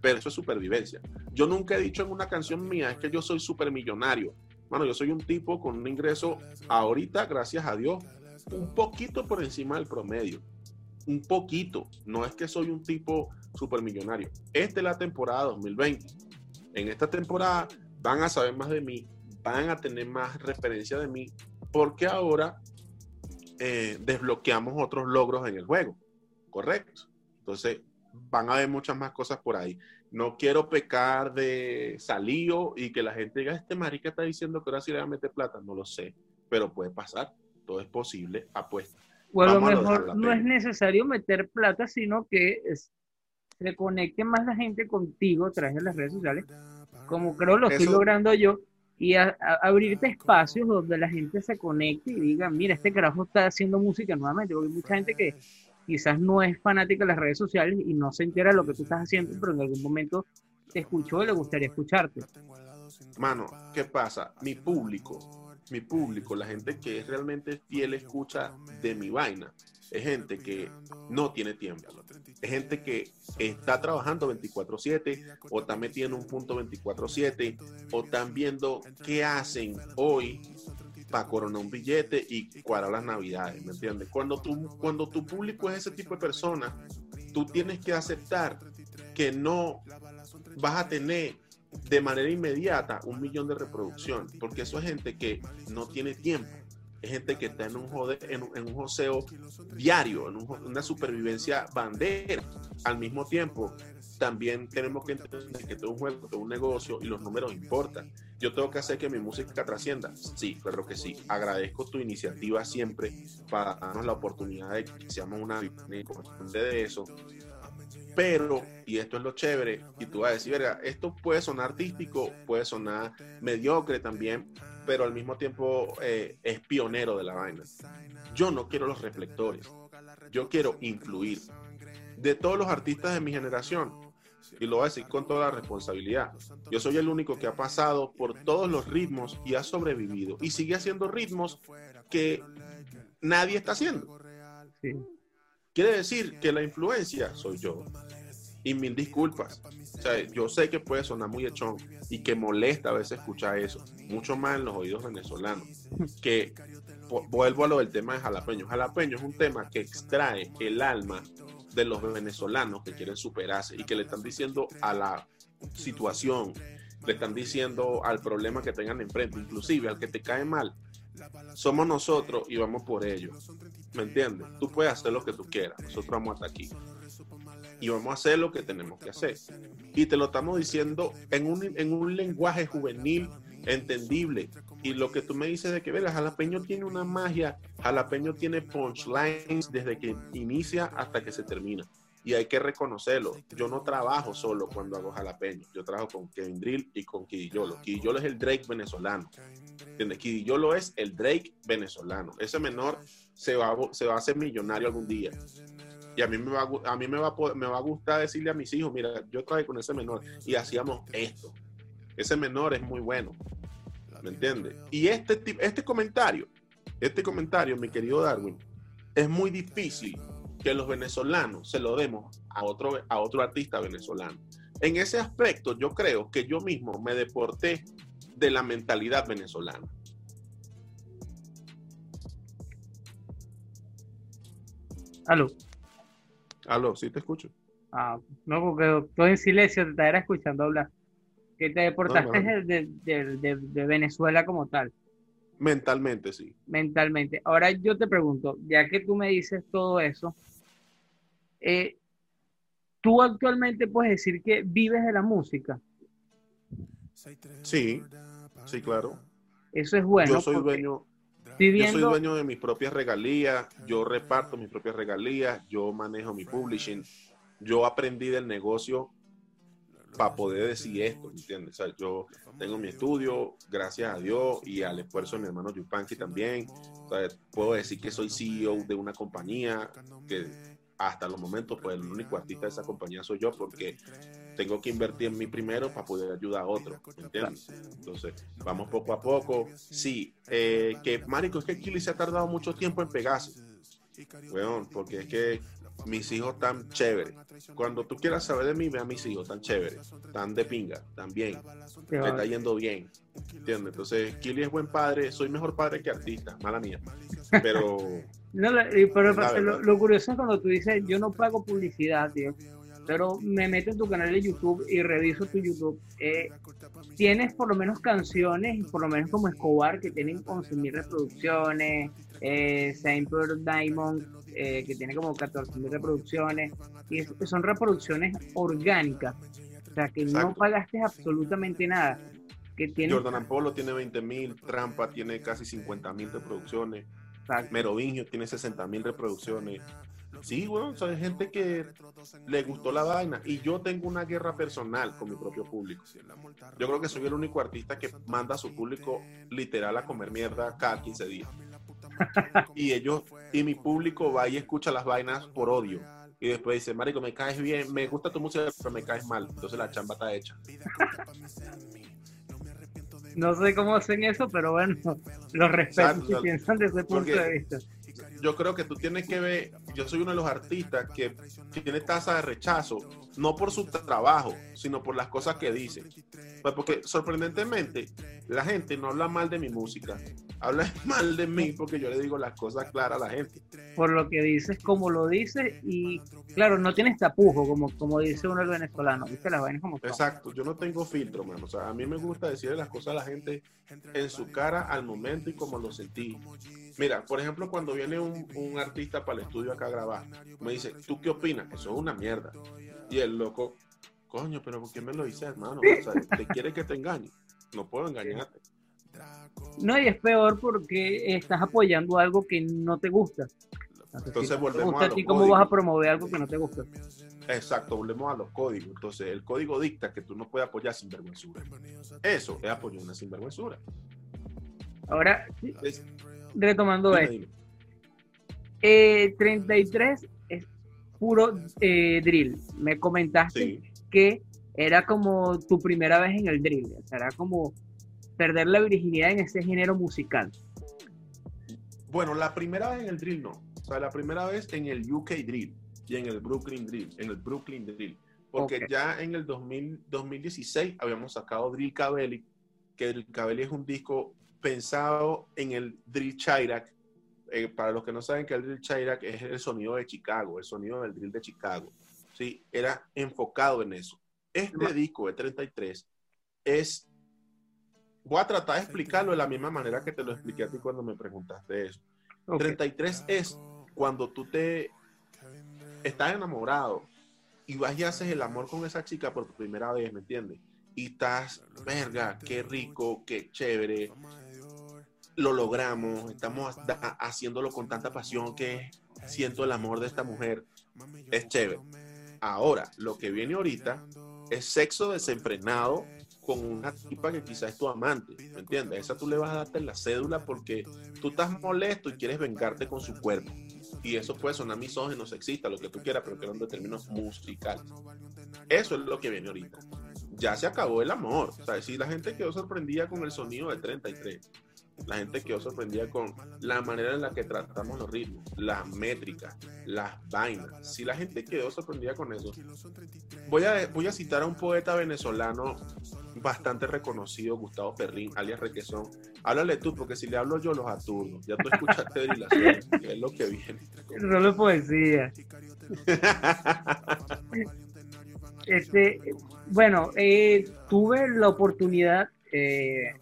Pero eso es supervivencia. Yo nunca he dicho en una canción mía, es que yo soy supermillonario. Bueno, yo soy un tipo con un ingreso ahorita, gracias a Dios, un poquito por encima del promedio. Un poquito. No es que soy un tipo supermillonario. Esta es la temporada 2020 en esta temporada van a saber más de mí, van a tener más referencia de mí, porque ahora eh, desbloqueamos otros logros en el juego, ¿correcto? Entonces, van a haber muchas más cosas por ahí. No quiero pecar de salío y que la gente diga, este marica está diciendo que ahora sí le va a meter plata. No lo sé, pero puede pasar. Todo es posible, apuesta. O a lo mejor no es necesario meter plata, sino que es, se conecte más la gente contigo a través de las redes sociales, como creo lo estoy logrando yo, y abrirte espacios donde la gente se conecte y diga, mira, este carajo está haciendo música nuevamente, porque hay mucha gente que quizás no es fanática de las redes sociales y no se entera de lo que tú estás haciendo, pero en algún momento te escuchó y le gustaría escucharte. Mano, ¿qué pasa? Mi público, mi público, la gente que es realmente fiel escucha de mi vaina, es gente que no tiene tiempo. Es gente que está trabajando 24/7 o está metido en un punto 24/7 o están viendo qué hacen hoy para coronar un billete y cuadrar las navidades, ¿me entiendes? Cuando tu, cuando tu público es ese tipo de personas, tú tienes que aceptar que no vas a tener de manera inmediata un millón de reproducción, porque eso es gente que no tiene tiempo es gente que está en un, jode, en, un joseo diario, en una supervivencia bandera. Al mismo tiempo, también tenemos que entender que todo un juego, todo un negocio y los números importan. Yo tengo que hacer que mi música trascienda. Sí, claro que sí. Agradezco tu iniciativa siempre para darnos la oportunidad de que seamos una de eso. Pero, y esto es lo chévere, y tú vas a decir, verga, esto puede sonar artístico, puede sonar mediocre también, pero al mismo tiempo eh, es pionero de la vaina. Yo no quiero los reflectores, yo quiero influir. De todos los artistas de mi generación, y lo voy a decir con toda la responsabilidad, yo soy el único que ha pasado por todos los ritmos y ha sobrevivido y sigue haciendo ritmos que nadie está haciendo. quiere decir que la influencia soy yo. Y mil disculpas. O sea, yo sé que puede sonar muy echón y que molesta a veces escuchar eso, mucho más en los oídos venezolanos. Que vuelvo a lo del tema de jalapeño. Jalapeño es un tema que extrae el alma de los venezolanos que quieren superarse y que le están diciendo a la situación, le están diciendo al problema que tengan enfrente, inclusive al que te cae mal, somos nosotros y vamos por ello. ¿Me entiendes? Tú puedes hacer lo que tú quieras, nosotros vamos hasta aquí. Y vamos a hacer lo que tenemos que hacer. Y te lo estamos diciendo en un, en un lenguaje juvenil entendible. Y lo que tú me dices de que, ver, Jalapeño tiene una magia, Jalapeño tiene punchlines desde que inicia hasta que se termina. Y hay que reconocerlo. Yo no trabajo solo cuando hago Jalapeño. Yo trabajo con Kevin Drill y con Kidiyolo. Kidiyolo es el Drake venezolano. ¿Entiendes? Kidiyolo es el Drake venezolano. Ese menor se va, se va a hacer millonario algún día. Y a mí, me va, a mí me, va a, gustar decirle a mis hijos, mira, yo trabajé con ese menor y hacíamos esto. Ese menor es muy bueno. ¿Me entiendes? Y este, este comentario, este comentario, mi querido Darwin, es muy difícil que los venezolanos se lo demos a otro, a otro artista venezolano. En ese aspecto, yo creo que yo mismo me deporté de la mentalidad venezolana. Aló. Aló, sí te escucho. Ah, no, porque estoy en silencio, te estaré escuchando hablar. Que te deportaste De, de, de, Venezuela como tal. Mentalmente, sí. Mentalmente. Ahora yo te pregunto, ya que tú me dices todo eso, eh, ¿tú actualmente puedes decir que vives de la música? Sí, sí, claro. Eso es bueno. Yo soy dueño. Yo soy dueño de mis propias regalías, yo reparto mis propias regalías, yo manejo mi publishing, yo aprendí del negocio para poder decir esto, ¿entiendes? O sea, yo tengo mi estudio, gracias a Dios y al esfuerzo de mi hermano Yupanqui también. puedo decir que soy CEO de una compañía que hasta los momentos, pues el único artista de esa compañía soy yo porque tengo que invertir en mí primero para poder ayudar a otros, ¿entiendes? Entonces, vamos poco a poco. Sí, eh, que Marico, es que Kili se ha tardado mucho tiempo en pegarse. Porque es que mis hijos están chéveres. Cuando tú quieras saber de mí, ve a mis hijos, tan chéveres, tan de pinga, tan bien. Me está yendo bien. ¿Entiendes? Entonces, Kili es buen padre, soy mejor padre que artista, mala mía. Pero. no, pero, lo, lo, curioso es cuando tú dices, yo no pago publicidad, tío pero me meto en tu canal de YouTube y reviso tu YouTube. Eh, tienes por lo menos canciones, por lo menos como Escobar, que tienen 11.000 reproducciones, eh, Saint Diamond, eh, que tiene como 14.000 reproducciones, y son reproducciones orgánicas, o sea, que no pagaste absolutamente nada. Que tiene... Jordan Apollo tiene 20.000, Trampa tiene casi 50.000 reproducciones, Merovingio tiene 60.000 reproducciones. Sí, bueno, hay gente que le gustó la vaina y yo tengo una guerra personal con mi propio público. Yo creo que soy el único artista que manda a su público literal a comer mierda cada 15 días. y ellos, y mi público va y escucha las vainas por odio. Y después dice, Marico, me caes bien, me gusta tu música, pero me caes mal. Entonces la chamba está hecha. no sé cómo hacen eso, pero bueno, los respeto si piensan desde ese punto de vista yo creo que tú tienes que ver, yo soy uno de los artistas que, tiene tasa de rechazo, no por su trabajo, sino por las cosas que dice. Pues porque sorprendentemente la gente no habla mal de mi música, habla mal de mí porque yo le digo las cosas claras a la gente. Por lo que dices, como lo dices, y claro, no tienes tapujo, como, como dice uno el venezolano, ¿viste? Las vainas como Exacto, yo no tengo filtro, mano. O sea, a mí me gusta decirle las cosas a la gente en su cara al momento y como lo sentí. Mira, por ejemplo, cuando viene un, un, artista para el estudio acá a grabar, me dice, ¿tú qué opinas? Eso es una mierda. Y el loco, coño, pero ¿por qué me lo dices, hermano? O sea, te quiere que te engañe. No puedo engañarte. No, y es peor porque estás apoyando algo que no te gusta. Entonces volvemos a, ti, ¿cómo vas a promover algo que no te gusta? Exacto, volvemos a los códigos. Entonces, el código dicta que tú no puedes apoyar sinvergüenzura. Eso es apoyar una sinvergüenzura. Ahora, retomando esto. 33 eh, es puro eh, drill. Me comentaste que era como tu primera vez en el drill. O sea, era como perder la virginidad en ese género musical. Bueno, la primera vez en el drill no. sea, la primera vez en el UK Drill y en el Brooklyn Drill, en el Brooklyn Drill. Porque ya en el 2000, 2016 habíamos sacado Drill Cabelli, que Drill Cabelli es un disco pensado en el Drill Chirac. Eh, para los que no saben que el Drill Chirac es el sonido de Chicago, el sonido del Drill de Chicago. ¿sí? Era enfocado en eso. Este disco de 33 es... Voy a tratar de explicarlo de la misma manera que te lo expliqué a ti cuando me preguntaste eso. Ok. 33 es cuando tú te estás enamorado y vas y haces el amor con esa chica por primera vez, ¿me entiendes? Y estás, verga, qué rico, qué chévere, lo logramos, estamos haciéndolo con tanta pasión que siento el amor de esta mujer, es chévere. Ahora, lo que viene ahorita es sexo desenfrenado con una tipa que quizás es tu amante, ¿me entiendes? Esa tú le vas a darte la cédula porque tú estás molesto y quieres vengarte con su cuerpo. Y eso puede sonar misógino, sexista, lo que tú quieras, pero que eran de términos musicales. Eso es lo que viene ahorita. Ya se acabó el amor. O sea, si la gente quedó sorprendida con el sonido del 33, la gente quedó sorprendida con la manera en la que tratamos los ritmos, las métricas, las vainas. Si la gente quedó sorprendida con eso, voy a, voy a citar a un poeta venezolano bastante reconocido, Gustavo Ferrín, alias Requesón. Háblale tú, porque si le hablo yo los aturdo. Ya tú escuchaste Drillación, que es lo que viene. De poesía. Este, bueno, eh, tuve la oportunidad, eh,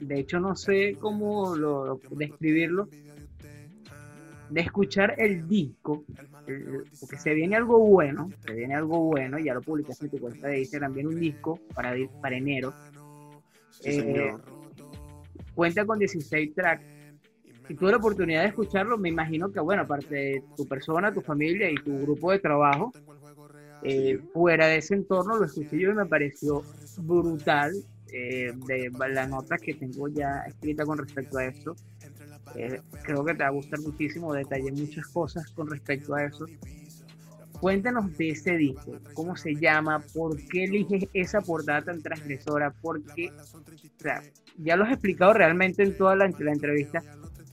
de hecho no sé cómo lo, describirlo, de escuchar el disco, el- porque se viene algo bueno, se viene algo bueno, ya lo publicaste en tu cuenta de Instagram, viene un disco para, para enero, Sí, Eh, señor. cuenta con 16 tracks. Si tuve la oportunidad de escucharlo, me imagino que, bueno, aparte de tu persona, tu familia y tu grupo de trabajo, eh, fuera de ese entorno lo escuché yo y me pareció brutal. eh, de la nota que tengo ya escrita con respecto a esto. Eh, creo que te va a gustar muchísimo, detallé muchas cosas con respecto a eso. Cuéntanos de ese disco, cómo se llama, por qué eliges esa portada tan transgresora, por qué, o sea, ya lo has explicado realmente en toda la entrevista,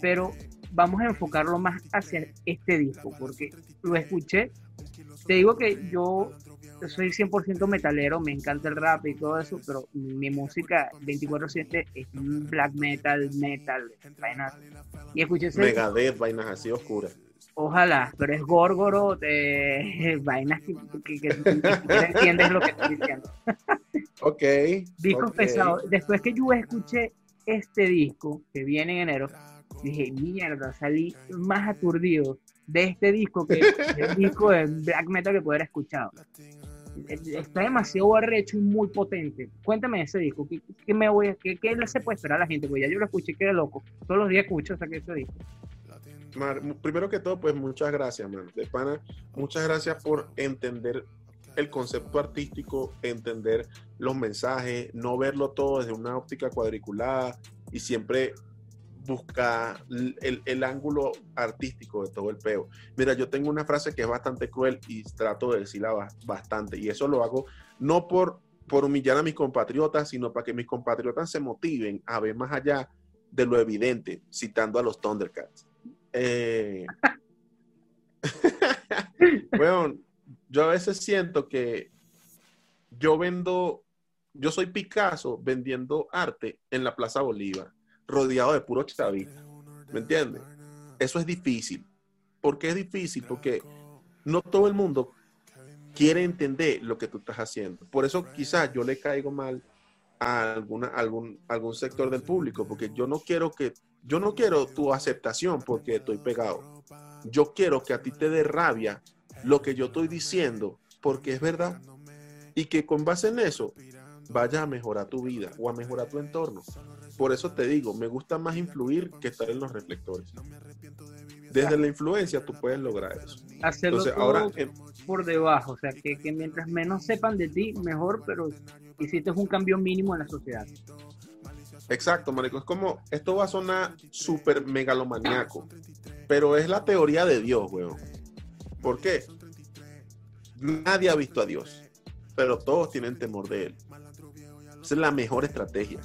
pero vamos a enfocarlo más hacia este disco, porque lo escuché, te digo que yo soy 100% metalero, me encanta el rap y todo eso, pero mi música 24/7 es black metal, metal, vainas. Y escuché ese Megadeth, vainas así oscuras. Ojalá, pero es górgoro de vainas que, que, que ni siquiera entiendes lo que estoy diciendo. Ok. Discos ok. pesados. Después que yo escuché este disco que viene en enero, dije, mierda, salí más aturdido de este disco que el disco de black metal que puedo haber escuchado. Está demasiado arrecho y muy potente. Cuéntame ese disco. ¿Qué, qué me voy qué, qué se puede esperar a la gente? Porque ya yo lo escuché, quedé loco. Todos los días escucho hasta que ese disco. Primero que todo, pues muchas gracias, mano. De pana, muchas gracias por entender el concepto artístico, entender los mensajes, no verlo todo desde una óptica cuadriculada y siempre buscar el, el ángulo artístico de todo el peo. Mira, yo tengo una frase que es bastante cruel y trato de decirla ba- bastante, y eso lo hago no por, por humillar a mis compatriotas, sino para que mis compatriotas se motiven a ver más allá de lo evidente, citando a los Thundercats. Eh, bueno, yo a veces siento que yo vendo, yo soy Picasso vendiendo arte en la Plaza Bolívar, rodeado de puro chavista. ¿Me entiendes? Eso es difícil. ¿Por qué es difícil? Porque no todo el mundo quiere entender lo que tú estás haciendo. Por eso quizás yo le caigo mal a alguna, algún, algún sector del público, porque yo no quiero que, yo no quiero tu aceptación porque estoy pegado. Yo quiero que a ti te dé rabia lo que yo estoy diciendo, porque es verdad. Y que con base en eso vaya a mejorar tu vida o a mejorar tu entorno. Por eso te digo, me gusta más influir que estar en los reflectores. Desde la influencia tú puedes lograr eso. Hacerlo Entonces, todo ahora, eh, por debajo, o sea, que, que mientras menos sepan de ti, mejor, pero hiciste un cambio mínimo en la sociedad. Exacto, marico. Es como, esto va a sonar súper megalomaniaco, pero es la teoría de Dios, weón. ¿Por qué? Nadie ha visto a Dios, pero todos tienen temor de Él. Esa es la mejor estrategia.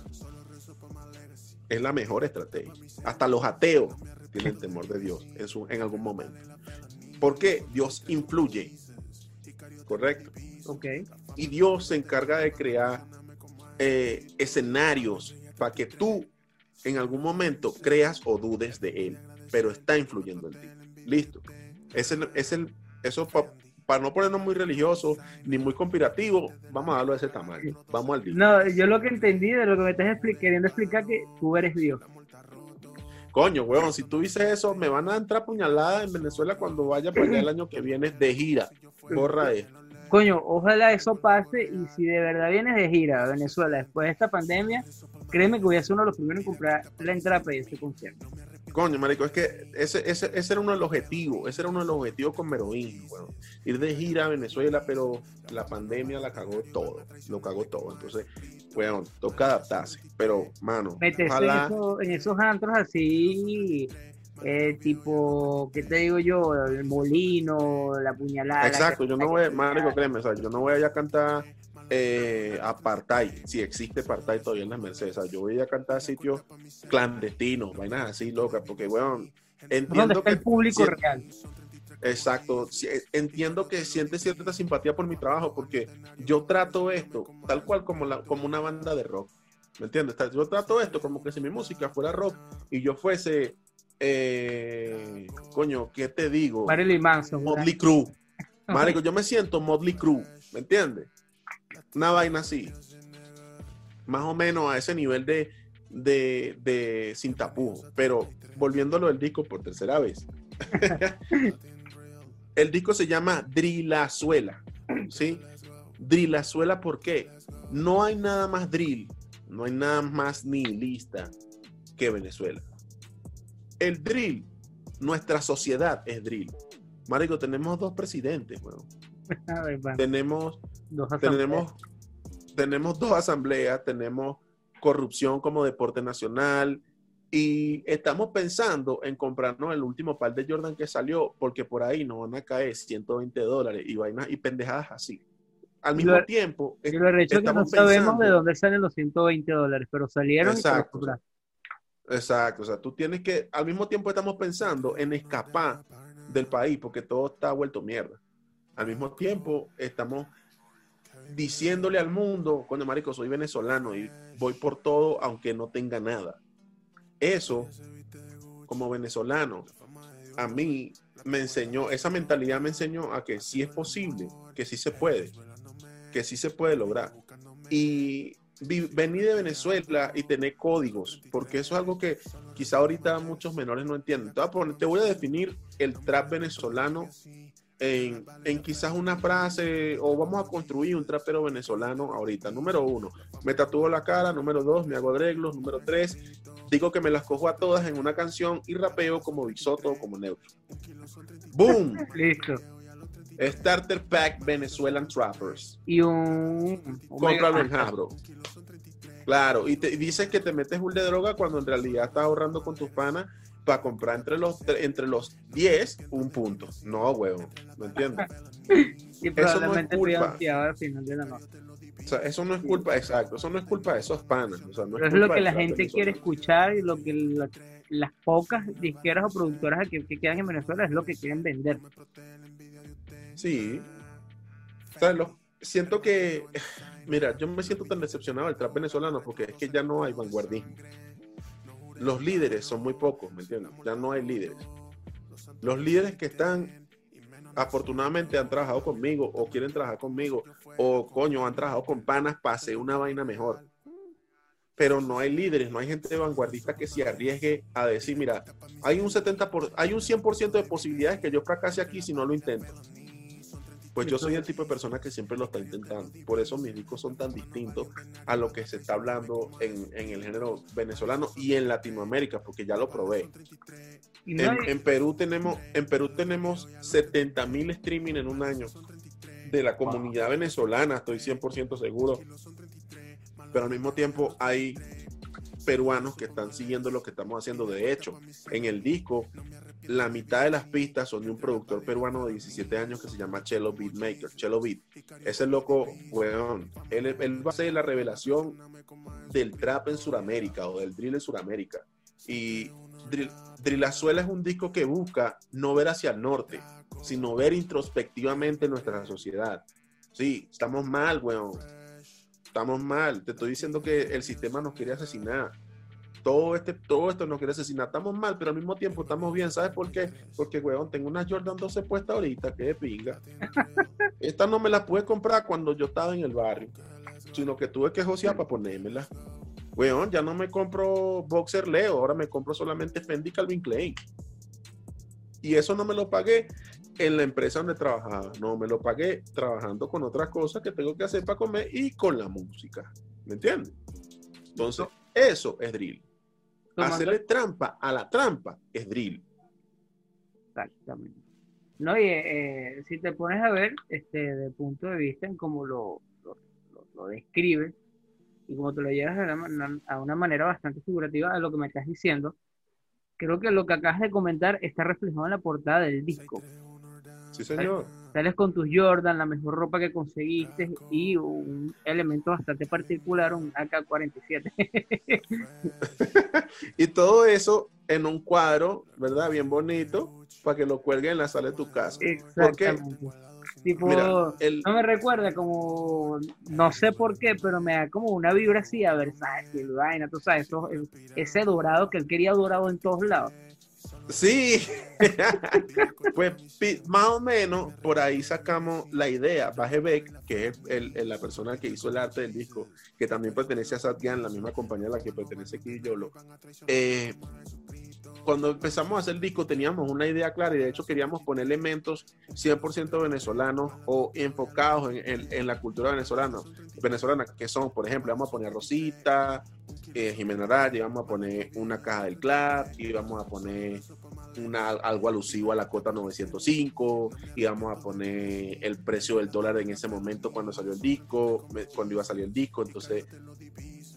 Es la mejor estrategia. Hasta los ateos tienen temor de Dios en, su, en algún momento. Porque Dios influye. Correcto. Ok. Y Dios se encarga de crear eh, escenarios para que tú en algún momento creas o dudes de Él, pero está influyendo en ti. Listo. Es el, es el, eso para no ponernos muy religiosos ni muy conspirativos, vamos a darlo de ese tamaño. Vamos al día. No, yo lo que entendí de lo que me estás queriendo explicar que tú eres Dios. Coño, weón, si tú dices eso, me van a entrar puñaladas en Venezuela cuando vaya para allá el año que viene de gira. Borra esto. Coño, ojalá eso pase y si de verdad vienes de gira a Venezuela después de esta pandemia, créeme que voy a ser uno de los primeros en comprar la entrada para este concierto. Coño, marico, es que ese, ese, ese, era uno de los objetivos, ese era uno de los objetivos con Meroín, bueno, ir de gira a Venezuela, pero la pandemia la cagó todo, lo cagó todo, entonces, bueno, toca adaptarse, pero, mano, Métese ojalá... en, esos antros así, eh, tipo, ¿qué te digo yo? El molino, la puñalada. Exacto, yo no voy, marico, créeme, o sea, yo no voy a cantar eh, apartheid, si existe apartheid todavía en las Mercedes. yo voy a cantar sitios clandestinos, vainas así locas, porque, bueno, entiendo que el público real. Exacto, entiendo que siente cierta simpatía por mi trabajo, porque yo trato esto tal cual como, la, como una banda de rock. ¿Me entiendes? Yo trato esto como que si mi música fuera rock y yo fuese, eh, coño, ¿qué te digo? Marilyn Manson. Motley Crue. Marico, yo me siento Motley Crue, ¿me entiendes? Una vaina así. Más o menos a ese nivel de, de, de sin tapujo. Pero volviéndolo del disco por tercera vez. el disco se llama Drillazuela. ¿Sí? Drillazuela, ¿por qué? No hay nada más drill, no hay nada más nihilista que Venezuela. El drill, nuestra sociedad es drill. Marico, tenemos dos presidentes, bueno. tenemos tenemos, tenemos dos asambleas, tenemos corrupción como deporte nacional y estamos pensando en comprarnos el último par de Jordan que salió porque por ahí nos van a caer 120 dólares y vainas y pendejadas así. Al mismo tiempo, y lo hecho que no sabemos de dónde salen los 120 dólares, pero salieron exacto, exacto, o sea, tú tienes que, al mismo tiempo estamos pensando en escapar del país porque todo está vuelto mierda. Al mismo tiempo estamos diciéndole al mundo, cuando marico, soy venezolano y voy por todo aunque no tenga nada. Eso, como venezolano, a mí me enseñó, esa mentalidad me enseñó a que sí es posible, que sí se puede, que sí se puede lograr. Y venir de Venezuela y tener códigos, porque eso es algo que quizá ahorita muchos menores no entienden. Te voy a definir el trap venezolano en, quizás una frase o vamos a construir un trapero venezolano ahorita. Número uno, me tatúo la cara. Número dos, me hago arreglos. Número tres, digo que me las cojo a todas en una canción y rapeo como Bisoto o como Neutro. ¡Boom! Listo. Starter Pack Venezuelan Trappers. Y un. Contra el Jabro. Claro, y te dices que te metes un de droga cuando en realidad estás ahorrando con tus panas para comprar entre los entre los 10 un punto. No, huevo, ¿me entiendes? eso no es culpa. Al final de la noche. O sea, eso no es culpa, exacto, eso no es culpa de esos panas. O sea, no es, lo que la gente quiere escuchar y lo que las pocas disqueras o productoras que, quedan en Venezuela es lo que quieren vender. Sí. O sea, lo, siento que, mira, yo me siento tan decepcionado del trap venezolano porque es que ya no hay vanguardismo los líderes son muy pocos, ¿me entiendes? Ya no hay líderes. Los líderes que están, afortunadamente han trabajado conmigo o quieren trabajar conmigo o coño, han trabajado con panas para hacer una vaina mejor. Pero no hay líderes, no hay gente vanguardista que se arriesgue a decir, mira, hay un 70 por, hay un 100% de posibilidades que yo fracase aquí si no lo intento. Pues yo soy el tipo de persona que siempre lo está intentando. Por eso mis discos son tan distintos a lo que se está hablando en, el género venezolano y en Latinoamérica, porque ya lo probé. En, Perú tenemos, en Perú tenemos 70 mil streaming en un año de la comunidad venezolana, estoy 100% seguro. Pero al mismo tiempo hay peruanos que están siguiendo lo que estamos haciendo. De hecho, en el disco la mitad de las pistas son de un productor peruano de 17 años que se llama Chelo Beatmaker, Chelo Beat. Ese loco, weón, él, va a ser la revelación del trap en Sudamérica o del drill en Sudamérica. Y Drill, Drillazuela es un disco que busca no ver hacia el norte, sino ver introspectivamente nuestra sociedad. Sí, estamos mal, weón. Estamos mal. Te estoy diciendo que el sistema nos quiere asesinar. Todo, este, todo esto nos quiere asesinar. Estamos mal, pero al mismo tiempo estamos bien. ¿Sabes por qué? Porque, weón, tengo una Jordan 12 puesta ahorita, que de pinga. Esta no me la pude comprar cuando yo estaba en el barrio, sino que tuve que josear para ponérmela. Weón, ya no me compro Boxer Leo, ahora me compro solamente Fendi Calvin Klein. Y eso no me lo pagué en la empresa donde trabajaba, no me lo pagué trabajando con otras cosas que tengo que hacer para comer y con la música. ¿Me entiendes? Entonces, eso es drill. Tomando- Hacerle trampa a la trampa es drill. Exactamente. No, y eh, si te pones a ver, este, de punto de vista en cómo lo, lo, lo- lo describes y como te lo llevas a una, a una manera bastante figurativa a lo que me estás diciendo, creo que lo que acabas de comentar está reflejado en la portada del disco. Sí, señor. Sales con tus Jordan, la mejor ropa que conseguiste y un elemento bastante particular, un AK-47. Y todo eso en un cuadro, ¿verdad? Bien bonito, para que lo cuelgue en la sala de tu casa. Exactamente. Tipo, Mira, el, no me recuerda como, no sé por qué, pero me da como una vibra así a Versace, vaina, tú sabes, eso- ese dorado que él quería dorado en todos lados. Sí, pues más o menos por ahí sacamos la idea. Baje Beck, que es el- el- la persona que hizo el arte del disco, que también pertenece a Satyan, la misma compañía a la que pertenece Kid Yolo. Eh, cuando empezamos a hacer el disco teníamos una idea clara y de hecho queríamos poner elementos 100% venezolanos o enfocados en, la cultura venezolana, venezolana, que son, por ejemplo, vamos a poner Rosita, eh, Jimena Araya, vamos a poner una caja del club, y vamos a poner algo alusivo a la cota 905, y vamos a poner el precio del dólar en ese momento cuando salió el disco, cuando iba a salir el disco, entonces,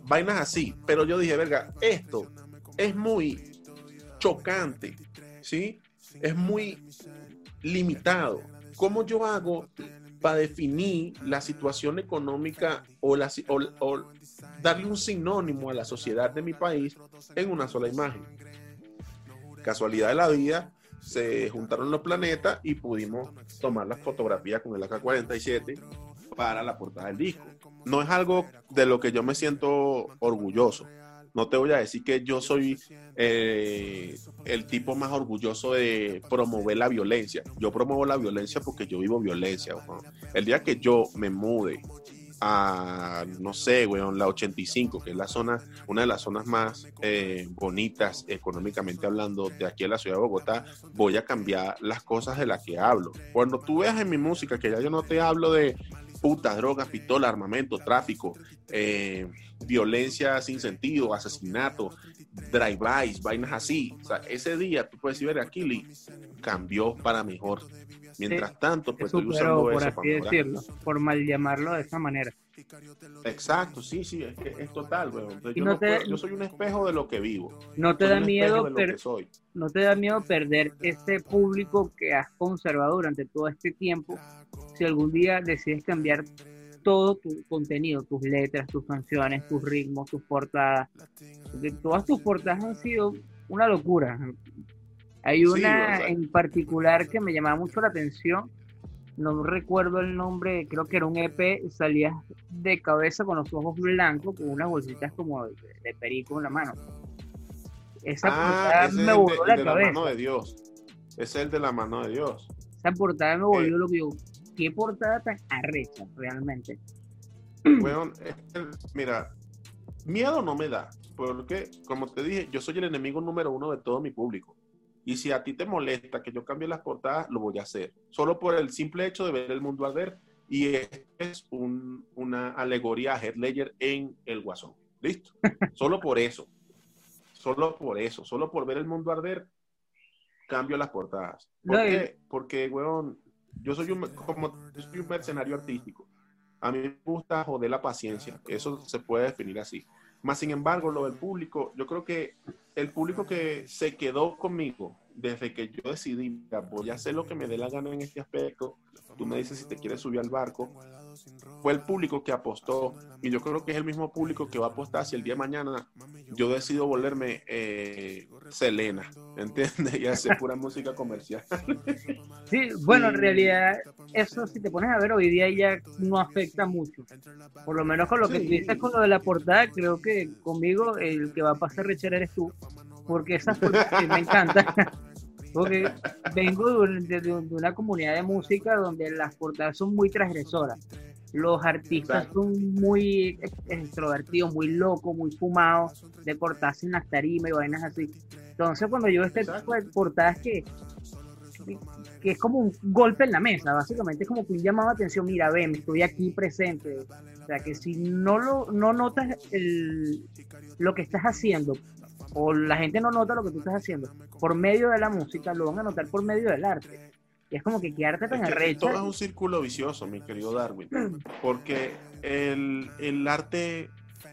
vainas así. Pero yo dije, verga, esto es muy chocante, ¿sí? Es muy limitado. ¿Cómo yo hago para definir la situación económica o, la, o- o darle un sinónimo a la sociedad de mi país en una sola imagen? Casualidad de la vida, se juntaron los planetas y pudimos tomar las fotografías con el AK-47 para la portada del disco. No es algo de lo que yo me siento orgulloso. No te voy a decir que yo soy eh, el tipo más orgulloso de promover la violencia. Yo promuevo la violencia porque yo vivo violencia. El día que yo me mude a, no sé, weón, la 85, que es la zona, una de las zonas más eh, bonitas económicamente hablando de aquí en la ciudad de Bogotá, voy a cambiar las cosas de las que hablo. Cuando tú veas en mi música que ya yo no te hablo de putas, drogas, pistola, armamento, tráfico, eh, violencia sin sentido, asesinato, drive-bys, vainas así. O sea, ese día tú puedes decir, ver, Kili cambió para mejor. Mientras tanto, pues estoy superó, usando por así decirlo, por mal llamarlo de esa manera. Exacto, sí, sí, es, que es total, weón. Yo, no no te- puedo- yo soy un espejo de lo que vivo. No te Soy da miedo, per- soy. no te da miedo perder ese público que has conservado durante todo este tiempo si algún día decides cambiar todo tu contenido, tus letras, tus canciones, tus ritmos, tus portadas. Porque todas tus portadas han sido una locura. Hay una en particular que me llamaba mucho la atención. No recuerdo el nombre, creo que era un EP, salías de cabeza con los ojos blancos, con unas bolsitas como de, de perico en la mano. Esa Ah, portada me voló de, la de la cabeza. mano de Dios. Es el de la mano de Dios. Esa portada Eh. me volvió lo que digo. Qué portada tan arrecha, realmente. Que, mira, miedo no me da, porque como te dije, yo soy el enemigo número uno de todo mi público. Y si a ti te molesta que yo cambie las portadas, lo voy a hacer. Solo por el simple hecho de ver el mundo arder. Y es un- una alegoría a Heath Ledger en El Guasón. ¿Listo? Solo por eso. Solo por eso. Solo por ver el mundo arder, cambio las portadas. ¿Por No, y- qué? Porque, weón, yo soy un, como, yo soy un mercenario artístico. A mí me gusta joder la paciencia. Eso se puede definir así. Más sin embargo, lo del público, yo creo que el público que se quedó conmigo desde que yo decidí, "Mira, voy a hacer lo que me dé la gana en este aspecto, tú me dices si te quieres subir al barco, fue el público que apostó y yo creo que es el mismo público que va a apostar si el día de mañana yo decido volverme eh, Selena, ¿entiendes? Y hacer pura música comercial. Sí, bueno, en realidad eso si te pones a ver hoy día ya no afecta mucho. Por lo menos con lo que tú dices con lo de la portada, creo que conmigo el que va a pasar Richard eres tú, porque esa me encanta. Porque vengo de, una comunidad de música donde las portadas son muy transgresoras. Los artistas son muy extrovertidos, muy locos, muy fumados, de portarse en las tarimas y vainas así. Entonces, cuando yo este tipo de portadas que, que es como un golpe en la mesa, básicamente es como que un llamado de atención, mira, ven, estoy aquí presente. O sea, que si no lo no notas el, lo que estás haciendo o la gente no nota lo que tú estás haciendo por medio de la música, lo van a notar por medio del arte. Y es como que quedarte tan arrecho. Todo es un círculo vicioso, mi querido Darwin, porque el, el arte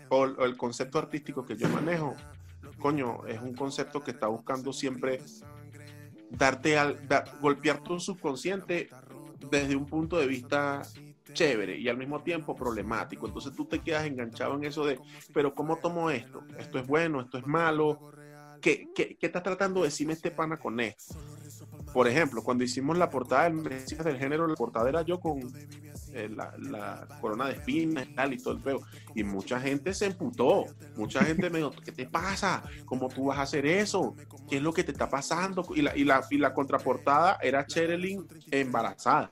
o, el concepto artístico que yo manejo, coño, es un concepto que está buscando siempre darte al, golpear tu subconsciente desde un punto de vista chévere y al mismo tiempo problemático. Entonces tú te quedas enganchado en eso de, pero ¿cómo tomo esto? ¿Esto es bueno? ¿Esto es malo? ¿Qué, qué, qué está tratando de decirme este pana con esto? Por ejemplo, cuando hicimos la portada del Mesías del género, la portada era yo con eh, la, corona de espinas y tal y todo el feo. Y mucha gente se emputó. Mucha gente me dijo, ¿qué te pasa? ¿Cómo tú vas a hacer eso? ¿Qué es lo que te está pasando? Y la, y la, y la contraportada era Cherelin embarazada.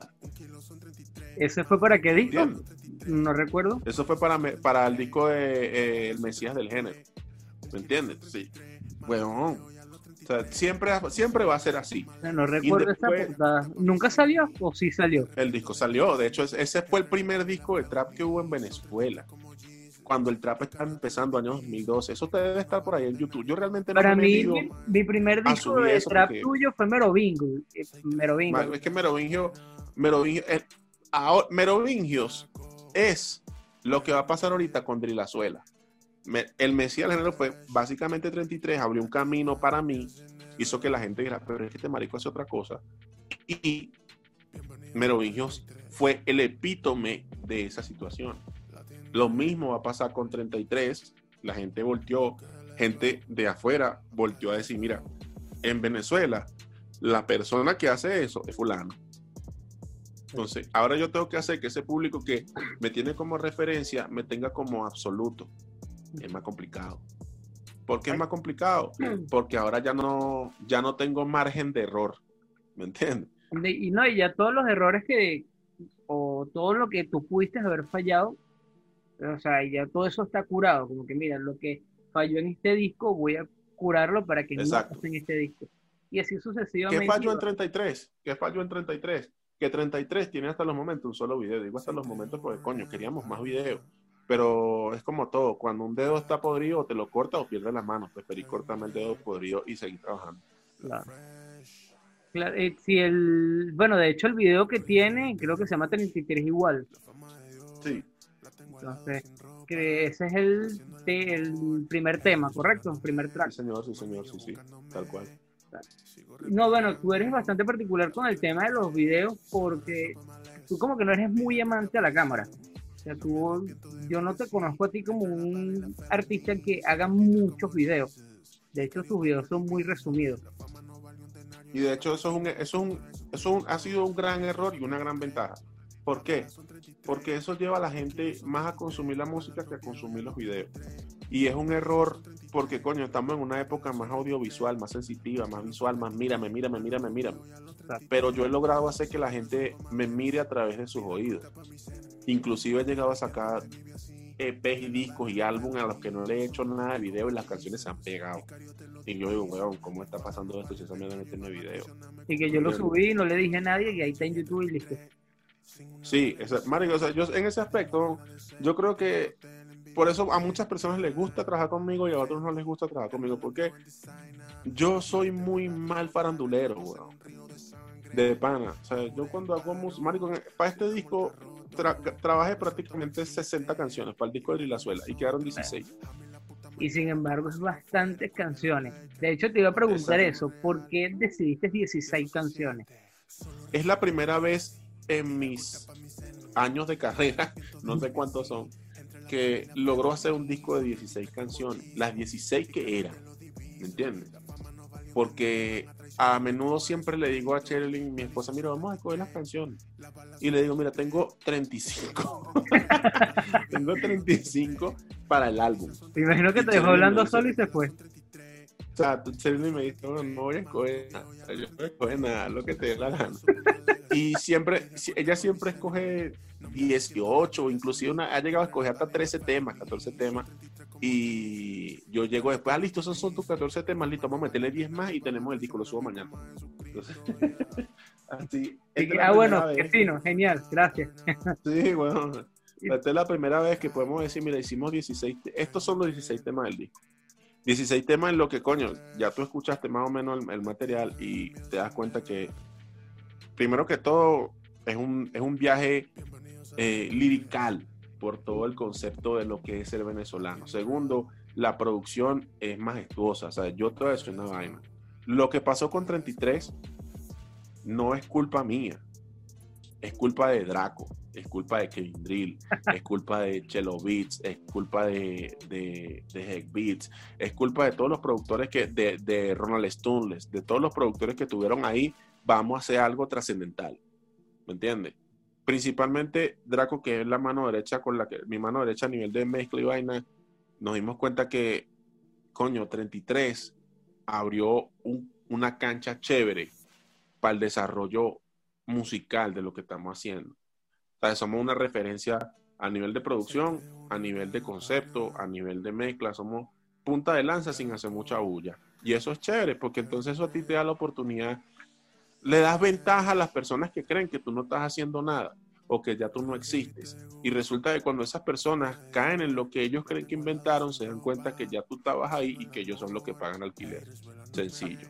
¿Ese fue para qué disco? No recuerdo. Eso fue para, para el disco de eh, El Mesías del Género. ¿Me entiendes? Sí. Bueno, o sea, siempre, siempre va a ser así. No recuerdo esa portada. ¿Nunca salió o sí salió? El disco salió. De hecho, ese fue el primer disco de trap que hubo en Venezuela. Cuando el trap estaba empezando, año 2012. Eso te debe estar por ahí en YouTube. Yo realmente no Para mí, mi, primer disco de trap tuyo fue Merovingio. Eh, Merovingio. Es que Merovingio, Merovingio, eh, Merovingios es lo que va a pasar ahorita con Drilazuela. El Mesías del género fue básicamente 33, abrió un camino para mí, hizo que la gente dijera, pero es que este marico hace otra cosa. Y Merovingios fue el epítome de esa situación. Lo mismo va a pasar con 33. La gente volteó, gente de afuera volteó a decir, mira, en Venezuela, la persona que hace eso es fulano. Entonces, ahora yo tengo que hacer que ese público que me tiene como referencia me tenga como absoluto. Es más complicado. ¿Por qué es más complicado? Porque ahora ya no, ya no tengo margen de error. ¿Me entiendes? Y no, y ya todos los errores que, o todo lo que tú pudiste haber fallado, o sea, ya todo eso está curado. Como que, mira, lo que falló en este disco, voy a curarlo para que no pase en este disco. Y así sucesivamente. ¿Qué falló en 33? ¿Qué falló en 33? que 33 tiene hasta los momentos un solo video. Digo hasta los momentos porque, coño, queríamos más videos. Pero es como todo, cuando un dedo está podrido, te lo corta o pierdes las manos. Preferí cortarme el dedo podrido y seguir trabajando. Claro. Eh, si el, bueno, de hecho el video que tiene, creo que se llama 33 igual. Sí. Entonces, que ese es el, el primer tema, ¿correcto? El primer track. Sí, señor, sí, señor, sí, sí, tal cual. No, bueno, tú eres bastante particular con el tema de los videos porque tú como que no eres muy amante a la cámara. Sea, tú, yo no te conozco a ti como un artista que haga muchos videos. De hecho, tus videos son muy resumidos. Y de hecho, eso, es un, eso, un, eso ha sido un gran error y una gran ventaja. ¿Por qué? Porque eso lleva a la gente más a consumir la música que a consumir los videos. Y es un error porque, coño, estamos en una época más audiovisual, más sensitiva, más visual, más mírame, mírame, mírame, mírame. Pero yo he logrado hacer que la gente me mire a través de sus oídos. Inclusive he llegado a sacar EPs y discos y álbumes a los que no le he hecho nada de video y las canciones se han pegado. Y yo digo, weón, ¿cómo está pasando esto si eso me dan este video? Y que yo lo subí, no le dije a nadie y ahí está en YouTube y listo. Sí, Mario, o sea, yo en ese aspecto, yo creo que por eso a muchas personas les gusta trabajar conmigo y a otros no les gusta trabajar conmigo, porque yo soy muy mal farandulero, weón. De pana. O sea, yo cuando hago música, Marico, para este disco trabajé prácticamente 60 canciones para el disco de Rilazuela y quedaron 16. Y sin embargo, es bastantes canciones. De hecho, te iba a preguntar eso. ¿Por qué decidiste 16 canciones? Es la primera vez en mis años de carrera, no sé cuántos son, que logró hacer un disco de 16 canciones, las 16 que eran, ¿me entiendes? Porque a menudo siempre le digo a Sherilyn, mi esposa, mira, vamos a escoger las canciones. Y le digo, mira, tengo 35. tengo 35 para el álbum. Me imagino que Y te dejó hablando dice- solo y se fue. O sea, Sherilyn me dice, no, no voy a escoger nada, yo no voy a escoger nada, lo que te dé la gana. Y siempre, si- ella siempre escoge 18, inclusive una, ha llegado a escoger hasta 13 temas, 14 temas. Y yo llego después, ah, listo, esos son tus 14 temas, listo, vamos a meterle 10 más y tenemos el disco, lo subo mañana. Entonces, así. esta ah, bueno, primera qué vez- fino, genial, gracias. Sí, bueno. Esta es la primera vez que podemos decir, mira, hicimos 16, te- estos son los 16 temas del disco. 16 temas en lo que, coño, ya tú escuchaste más o menos el, el material y te das cuenta que, primero que todo, es un, es un viaje eh, lirical por todo el concepto de lo que es ser venezolano. Segundo, la producción es majestuosa. O sea, yo te voy a decir una vaina. Lo que pasó con 33 no es culpa mía. Es culpa de Draco, es culpa de Kevin Drill, es culpa de Chelo Beats, es culpa de, de, de Heck Beats, es culpa de todos los productores que, de, de Ronald Stunles, de todos los productores que estuvieron ahí, vamos a hacer algo trascendental. ¿Me entiendes? Principalmente Draco, que es la mano derecha con la que, mi mano derecha a nivel de mezcla y vaina, nos dimos cuenta que, coño, 33 abrió un- una cancha chévere para el desarrollo musical de lo que estamos haciendo. O sea, somos una referencia a nivel de producción, a nivel de concepto, a nivel de mezcla, somos punta de lanza sin hacer mucha bulla. Y eso es chévere, porque entonces eso a ti te da la oportunidad, le das ventaja a las personas que creen que tú no estás haciendo nada o que ya tú no existes. Y resulta que cuando esas personas caen en lo que ellos creen que inventaron, se dan cuenta que ya tú estabas ahí y que ellos son los que pagan alquiler. Sencillo.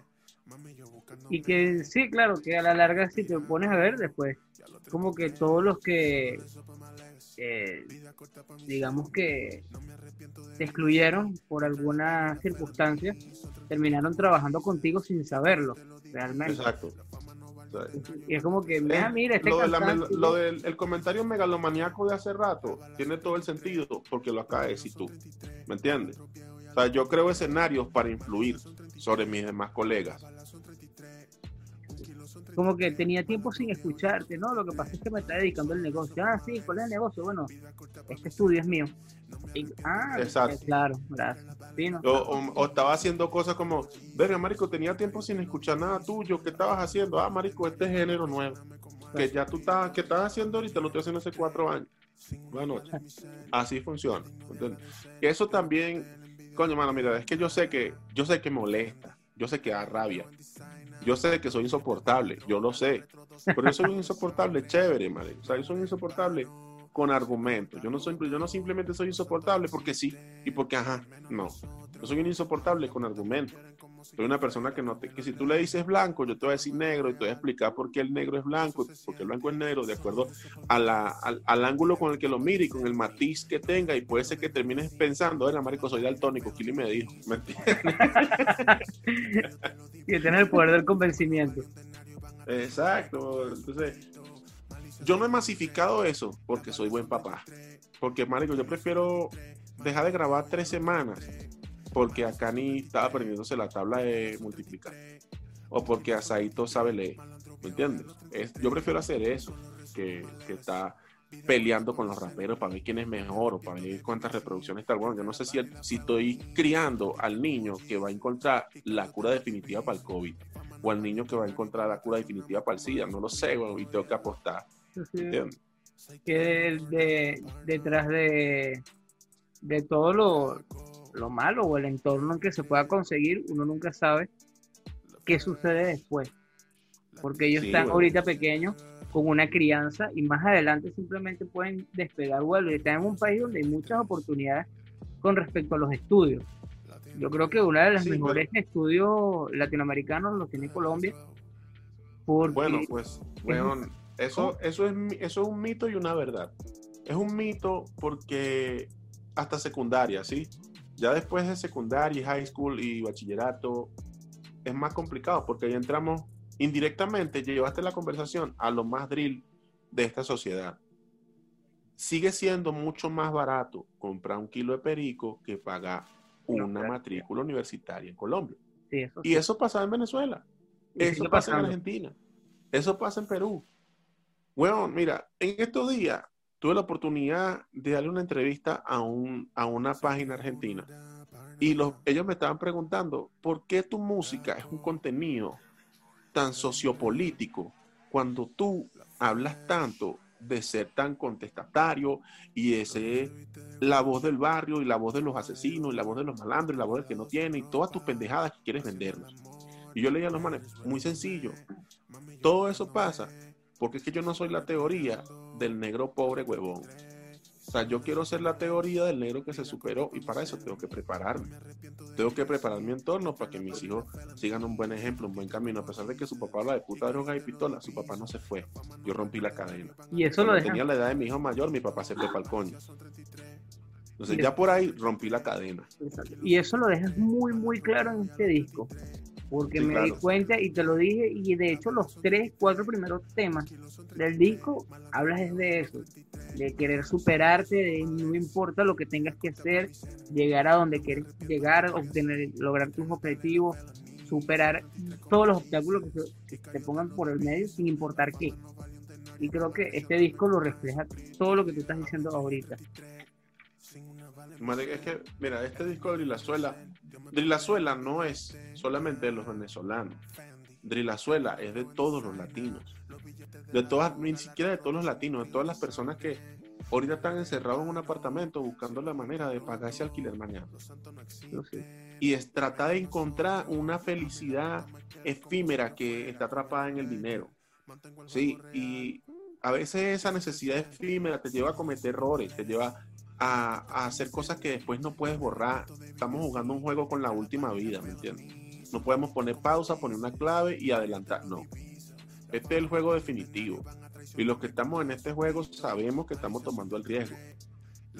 Y que sí, claro, que a la larga si te pones a ver después, como que todos los que, eh, digamos que te excluyeron por alguna circunstancia, terminaron trabajando contigo sin saberlo, realmente. Exacto. Y es como que, mira, mira, este lo, de la cantante- mel- lo del el comentario megalomaniaco de hace rato tiene todo el sentido porque lo acabas de decir tú. ¿Me entiendes? O sea, yo creo escenarios para influir sobre mis demás colegas. como que tenía tiempo sin escucharte, ¿no? Lo que pasa es que me está dedicando al negocio. Ah, sí, ¿cuál es el negocio? Bueno, este estudio es mío. Y- ah, Exacto. claro, gracias. O, estaba haciendo cosas como, verga, marico, tenía tiempo sin escuchar nada tuyo. ¿Qué estabas haciendo? Ah, marico, este género nuevo. Que ya tú estás, que estás haciendo ahorita, lo estoy haciendo hace cuatro años. Noches. Así funciona. eso también, coño, mano, mira, es que yo sé que, yo sé que molesta, yo sé que da rabia, yo sé que soy insoportable, yo lo sé, pero yo soy un insoportable chévere, madre. O sea, yo soy insoportable con argumentos. Yo no soy, yo no simplemente soy insoportable porque sí y porque ajá, no. Yo soy un insoportable con argumentos. Soy una persona que no te, que si tú le dices blanco, yo te voy a decir negro y te voy a explicar por qué el negro es blanco, porque el blanco es negro, de acuerdo a la, al, al ángulo con el que lo mire y con el matiz que tenga, y puede ser que termines pensando, era marico, soy daltónico, Kili me dijo, ¿me entiendes? Y tiene el poder del convencimiento. Exacto. Entonces, yo no he masificado eso porque soy buen papá. Porque, marico, yo prefiero dejar de grabar tres semanas porque acá ni estaba aprendiéndose la tabla de multiplicar. O porque Asaito sabe leer. ¿Me entiendes? Es, yo prefiero hacer eso que, que está peleando con los raperos para ver quién es mejor o para ver cuántas reproducciones está bueno. Yo no sé si, si estoy criando al niño que va a encontrar la cura definitiva para el COVID o al niño que va a encontrar la cura definitiva para el SIDA. No lo sé, bueno, y tengo que apostar. Que de- de- detrás de, de todo lo, lo malo o el entorno en que se pueda conseguir, uno nunca sabe qué sucede después. Porque ellos Sí, están bueno. ahorita pequeños con una crianza y más adelante simplemente pueden despegar vuelo. Y están en un país donde hay muchas oportunidades con respecto a los estudios. Yo creo que una de las Sí, mejores estudios latinoamericanos los tiene Colombia. Porque Bueno, pues, bueno, eso, eso, es, eso es un mito y una verdad. Es un mito porque hasta secundaria, ¿sí? Ya después de secundaria, high school y bachillerato, es más complicado porque ahí entramos indirectamente, llevaste la conversación a lo más drill de esta sociedad. sigue siendo mucho más barato comprar un kilo de perico que pagar una matrícula universitaria en Colombia. Sí, eso Y eso pasa en Venezuela. Y Eso pasa en. Argentina. Eso pasa en Perú. Bueno, mira, en estos días tuve la oportunidad de darle una entrevista a, un, a una página argentina. Y los, ellos me estaban preguntando, ¿por qué tu música es un contenido tan sociopolítico cuando tú hablas tanto de ser tan contestatario y de ser la voz del barrio y la voz de los asesinos y la voz de los malandros y la voz del que no tiene y todas tus pendejadas que quieres vendernos? Y yo le dije a los manes, muy sencillo, todo eso pasa porque es que yo no soy la teoría del negro pobre huevón. O sea, yo quiero ser la teoría del negro que se superó y para eso tengo que prepararme. Tengo que preparar mi entorno para que mis hijos sigan un buen ejemplo, un buen camino. A pesar de que su papá habla de puta droga y pistola, su papá no se fue. Yo rompí la cadena. Y eso lo dejan. tenía la edad de mi hijo mayor, mi papá se fue para el coño. Entonces ya por ahí rompí la cadena. Y eso lo dejas muy, muy claro en este disco. Porque Sí, me di cuenta y te lo dije, y de hecho los tres, cuatro primeros temas del disco hablas es de eso, de querer superarte, de no importa lo que tengas que hacer, llegar a donde quieres llegar, obtener, lograr tus objetivos, superar todos los obstáculos que, te pongan por el medio sin importar qué. Y creo que este disco lo refleja todo lo que tú estás diciendo ahorita. Es que, mira, este disco de Drillazuela, Drillazuela no es solamente de los venezolanos. Drillazuela es de todos los latinos. De todas, ni siquiera de todos los latinos, de todas las personas que ahorita están encerrados en un apartamento buscando la manera de pagar ese alquiler mañana. Y es tratar de encontrar una felicidad efímera que está atrapada en el dinero. Sí, y a veces esa necesidad efímera te lleva a cometer errores, te lleva a, hacer cosas que después no puedes borrar. Estamos jugando un juego con la última vida, ¿me entiendes? No podemos poner pausa, poner una clave y adelantar. No. Este es el juego definitivo. Y los que estamos en este juego sabemos que estamos tomando el riesgo.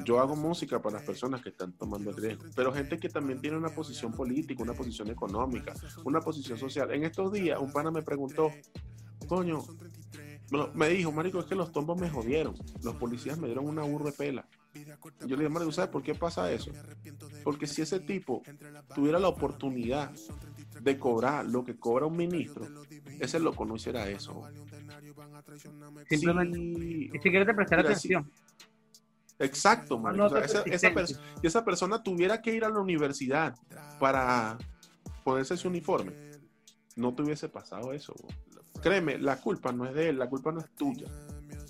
Yo hago música para las personas que están tomando el riesgo, pero gente que también tiene una posición política, una posición económica, una posición social. En estos días, un pana me preguntó, coño, me dijo, marico, es que los tombos me jodieron. Los policías me dieron una urbe pela. Y Yo le dije, marico, ¿sabes por qué pasa eso? Porque si ese tipo tuviera la oportunidad de cobrar lo que cobra un ministro, ese loco no hiciera eso. Simplemente, Sí, ni siquiera te prestar Mira, atención. Exacto, marico. No O sea, te esa, si esa persona tuviera que ir a la universidad para ponerse ese uniforme, no te hubiese pasado eso. bro. Créeme, la culpa no es de él, la culpa no es tuya.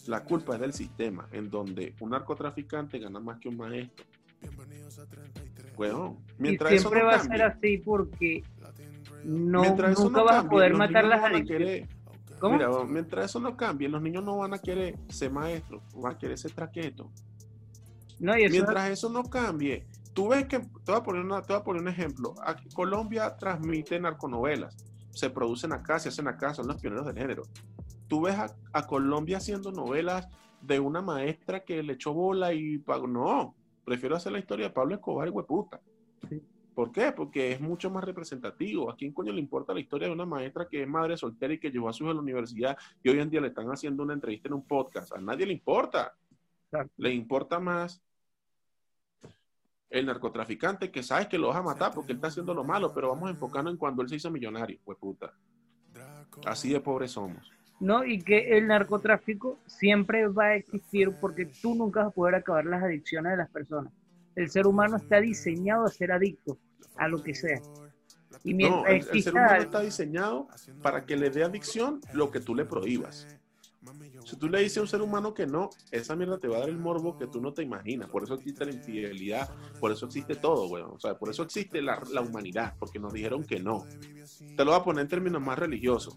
La culpa es del sistema, en donde un narcotraficante gana más que un maestro. Bueno, Y mientras eso siempre no va a cambie, ser así porque no, eso nunca no vas a cambie, poder los matar niños las no van a adicciones. Mira, mientras eso no cambie, los niños no van a querer ser maestros, van a querer ser traquetos. no, y eso Mientras eso no cambie, tú ves que, te voy a poner, una- te voy a poner un ejemplo. Aquí, Colombia transmite narconovelas, se producen acá, se hacen acá, son los pioneros del género. Tú ves a, a Colombia haciendo novelas de una maestra que le echó bola y pagó. No, prefiero hacer la historia de Pablo Escobar y hueputa. Sí. ¿Por qué? Porque es mucho más representativo. ¿A quién coño le importa la historia de una maestra que es madre soltera y que llevó a su hija a la universidad y hoy en día le están haciendo una entrevista en un podcast? A nadie le importa. Le importa más el narcotraficante que sabes que lo vas a matar porque él está haciendo lo malo, pero vamos a enfocarnos en cuando él se hizo millonario, pues puta. Así de pobres somos. No, y que el narcotráfico siempre va a existir porque tú nunca vas a poder acabar las adicciones de las personas. El ser humano está diseñado a ser adicto a lo que sea. Y mientras No, el, el ser humano está diseñado para que le dé adicción lo que tú le prohíbas. Si tú le dices a un ser humano que no, esa mierda te va a dar el morbo que tú no te imaginas. Por eso existe la infidelidad, por eso existe todo, weón. O sea, por eso existe la, la humanidad, porque nos dijeron que no. Te lo voy a poner en términos más religiosos.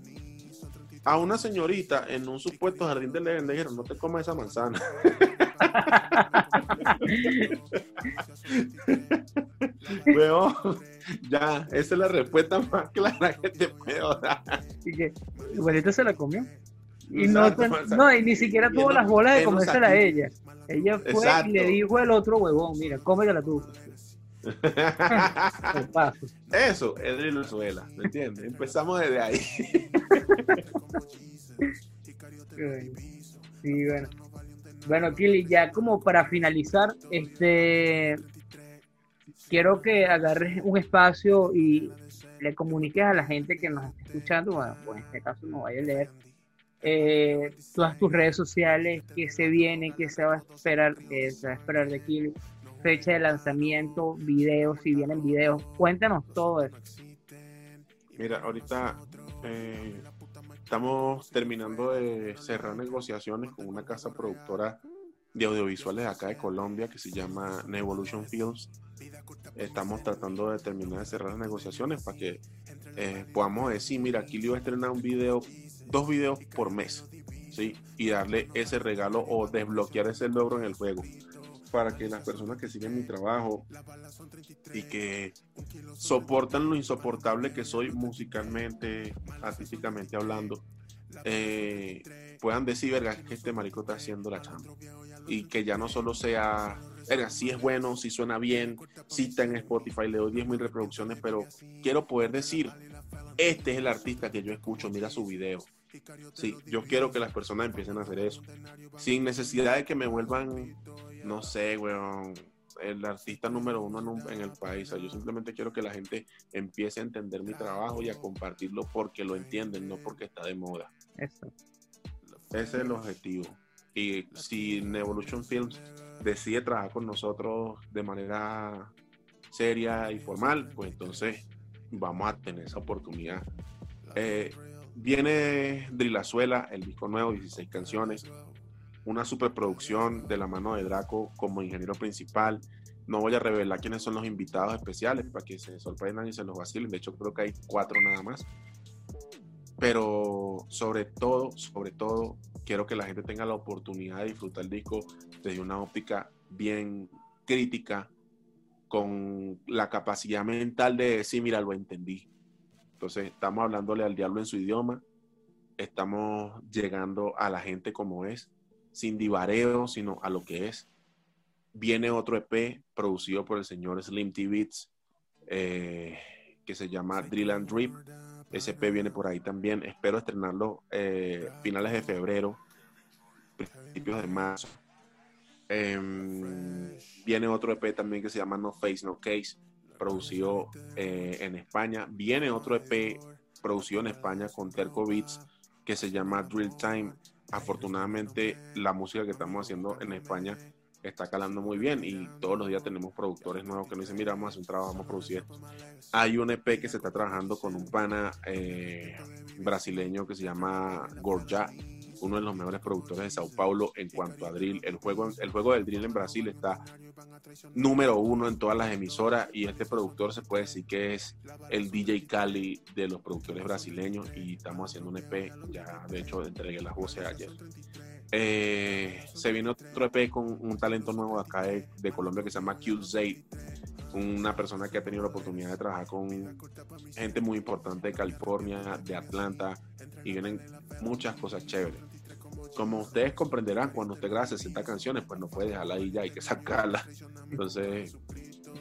A una señorita en un supuesto jardín de Edén le dijeron, no te comas esa manzana. Weón, ya, esa es la respuesta más clara que te puedo dar. y que igualito se la comió. Y Exacto, no, no, y ni siquiera tuvo las bolas de comérsela a ella. Ella fue Exacto. y le dijo al otro huevón, mira, cómetela tú. Eso es Venezuela, ¿me entiendes? Empezamos desde ahí. Sí, bueno. Bueno, Kili, ya como para finalizar, este quiero que agarres un espacio y le comuniques a la gente que nos está escuchando, bueno, pues en este caso no vaya a leer, eh, todas tus redes sociales, qué se viene, qué se va a esperar, qué se va a esperar de Kili, fecha de lanzamiento, videos, si vienen videos, cuéntanos todo eso. Mira, ahorita eh, estamos terminando de cerrar negociaciones con una casa productora de audiovisuales acá de Colombia que se llama Nevolution Films. Estamos tratando de terminar de cerrar las negociaciones para que eh, podamos decir, mira, aquí le voy a estrenar un video, dos videos por mes, ¿sí? Y darle ese regalo o desbloquear ese logro en el juego para que las personas que siguen mi trabajo y que soportan lo insoportable que soy musicalmente, artísticamente hablando, eh, puedan decir, verga, que este marico está haciendo la chamba. Y que ya no solo sea, verga, si es bueno, si suena bien, si está en Spotify, le doy 10.000 reproducciones, pero quiero poder decir, este es el artista que yo escucho, mira su video. Sí, yo quiero que las personas empiecen a hacer eso, sin necesidad de que me vuelvan no sé, weón, el artista número uno en, el país. yo simplemente quiero que la gente empiece a entender mi trabajo y a compartirlo porque lo entienden, no porque está de moda. Eso. Ese es el objetivo. Y si Evolution Films decide trabajar con nosotros de manera seria y formal, pues entonces vamos a tener esa oportunidad. Eh, viene Drillazuela, el disco nuevo, 16 canciones una superproducción de la mano de Draco como ingeniero principal. No voy a revelar quiénes son los invitados especiales para que se sorprendan y se los vacilen. De hecho, creo que hay cuatro nada más. Pero sobre todo, sobre todo, quiero que la gente tenga la oportunidad de disfrutar el disco desde una óptica bien crítica, con la capacidad mental de decir, mira, lo entendí. Entonces, estamos hablándole al diablo en su idioma, estamos llegando a la gente como es, sin divareo, sino a lo que es. Viene otro EP producido por el señor Slim T Beats, eh, que se llama Drill and Drip. Ese EP viene por ahí también. Espero estrenarlo eh, finales de febrero, principios de marzo. Em, viene otro EP también que se llama No Face, No Case, producido eh, en España. Viene otro EP producido en España con Terco Beats que se llama Drill Time afortunadamente la música que estamos haciendo en España está calando muy bien y todos los días tenemos productores nuevos que nos dicen, mira, vamos a hacer un trabajo, vamos a producir esto. Hay un EP que se está trabajando con un pana eh, brasileño que se llama Gorja, uno de los mejores productores de Sao Paulo en cuanto a drill. El juego, el juego del drill en Brasil está número uno en todas las emisoras y este productor se puede decir que es el DJ Cali de los productores brasileños y estamos haciendo un EP, ya de hecho entregué las voces ayer. Eh, se viene otro EP con un talento nuevo acá de, Colombia que se llama q una persona que ha tenido la oportunidad de trabajar con gente muy importante de California, de Atlanta, y vienen muchas cosas chéveres. Como ustedes comprenderán, cuando usted graba 60 canciones, pues no puede dejarla ahí ya, hay que sacarla. Entonces,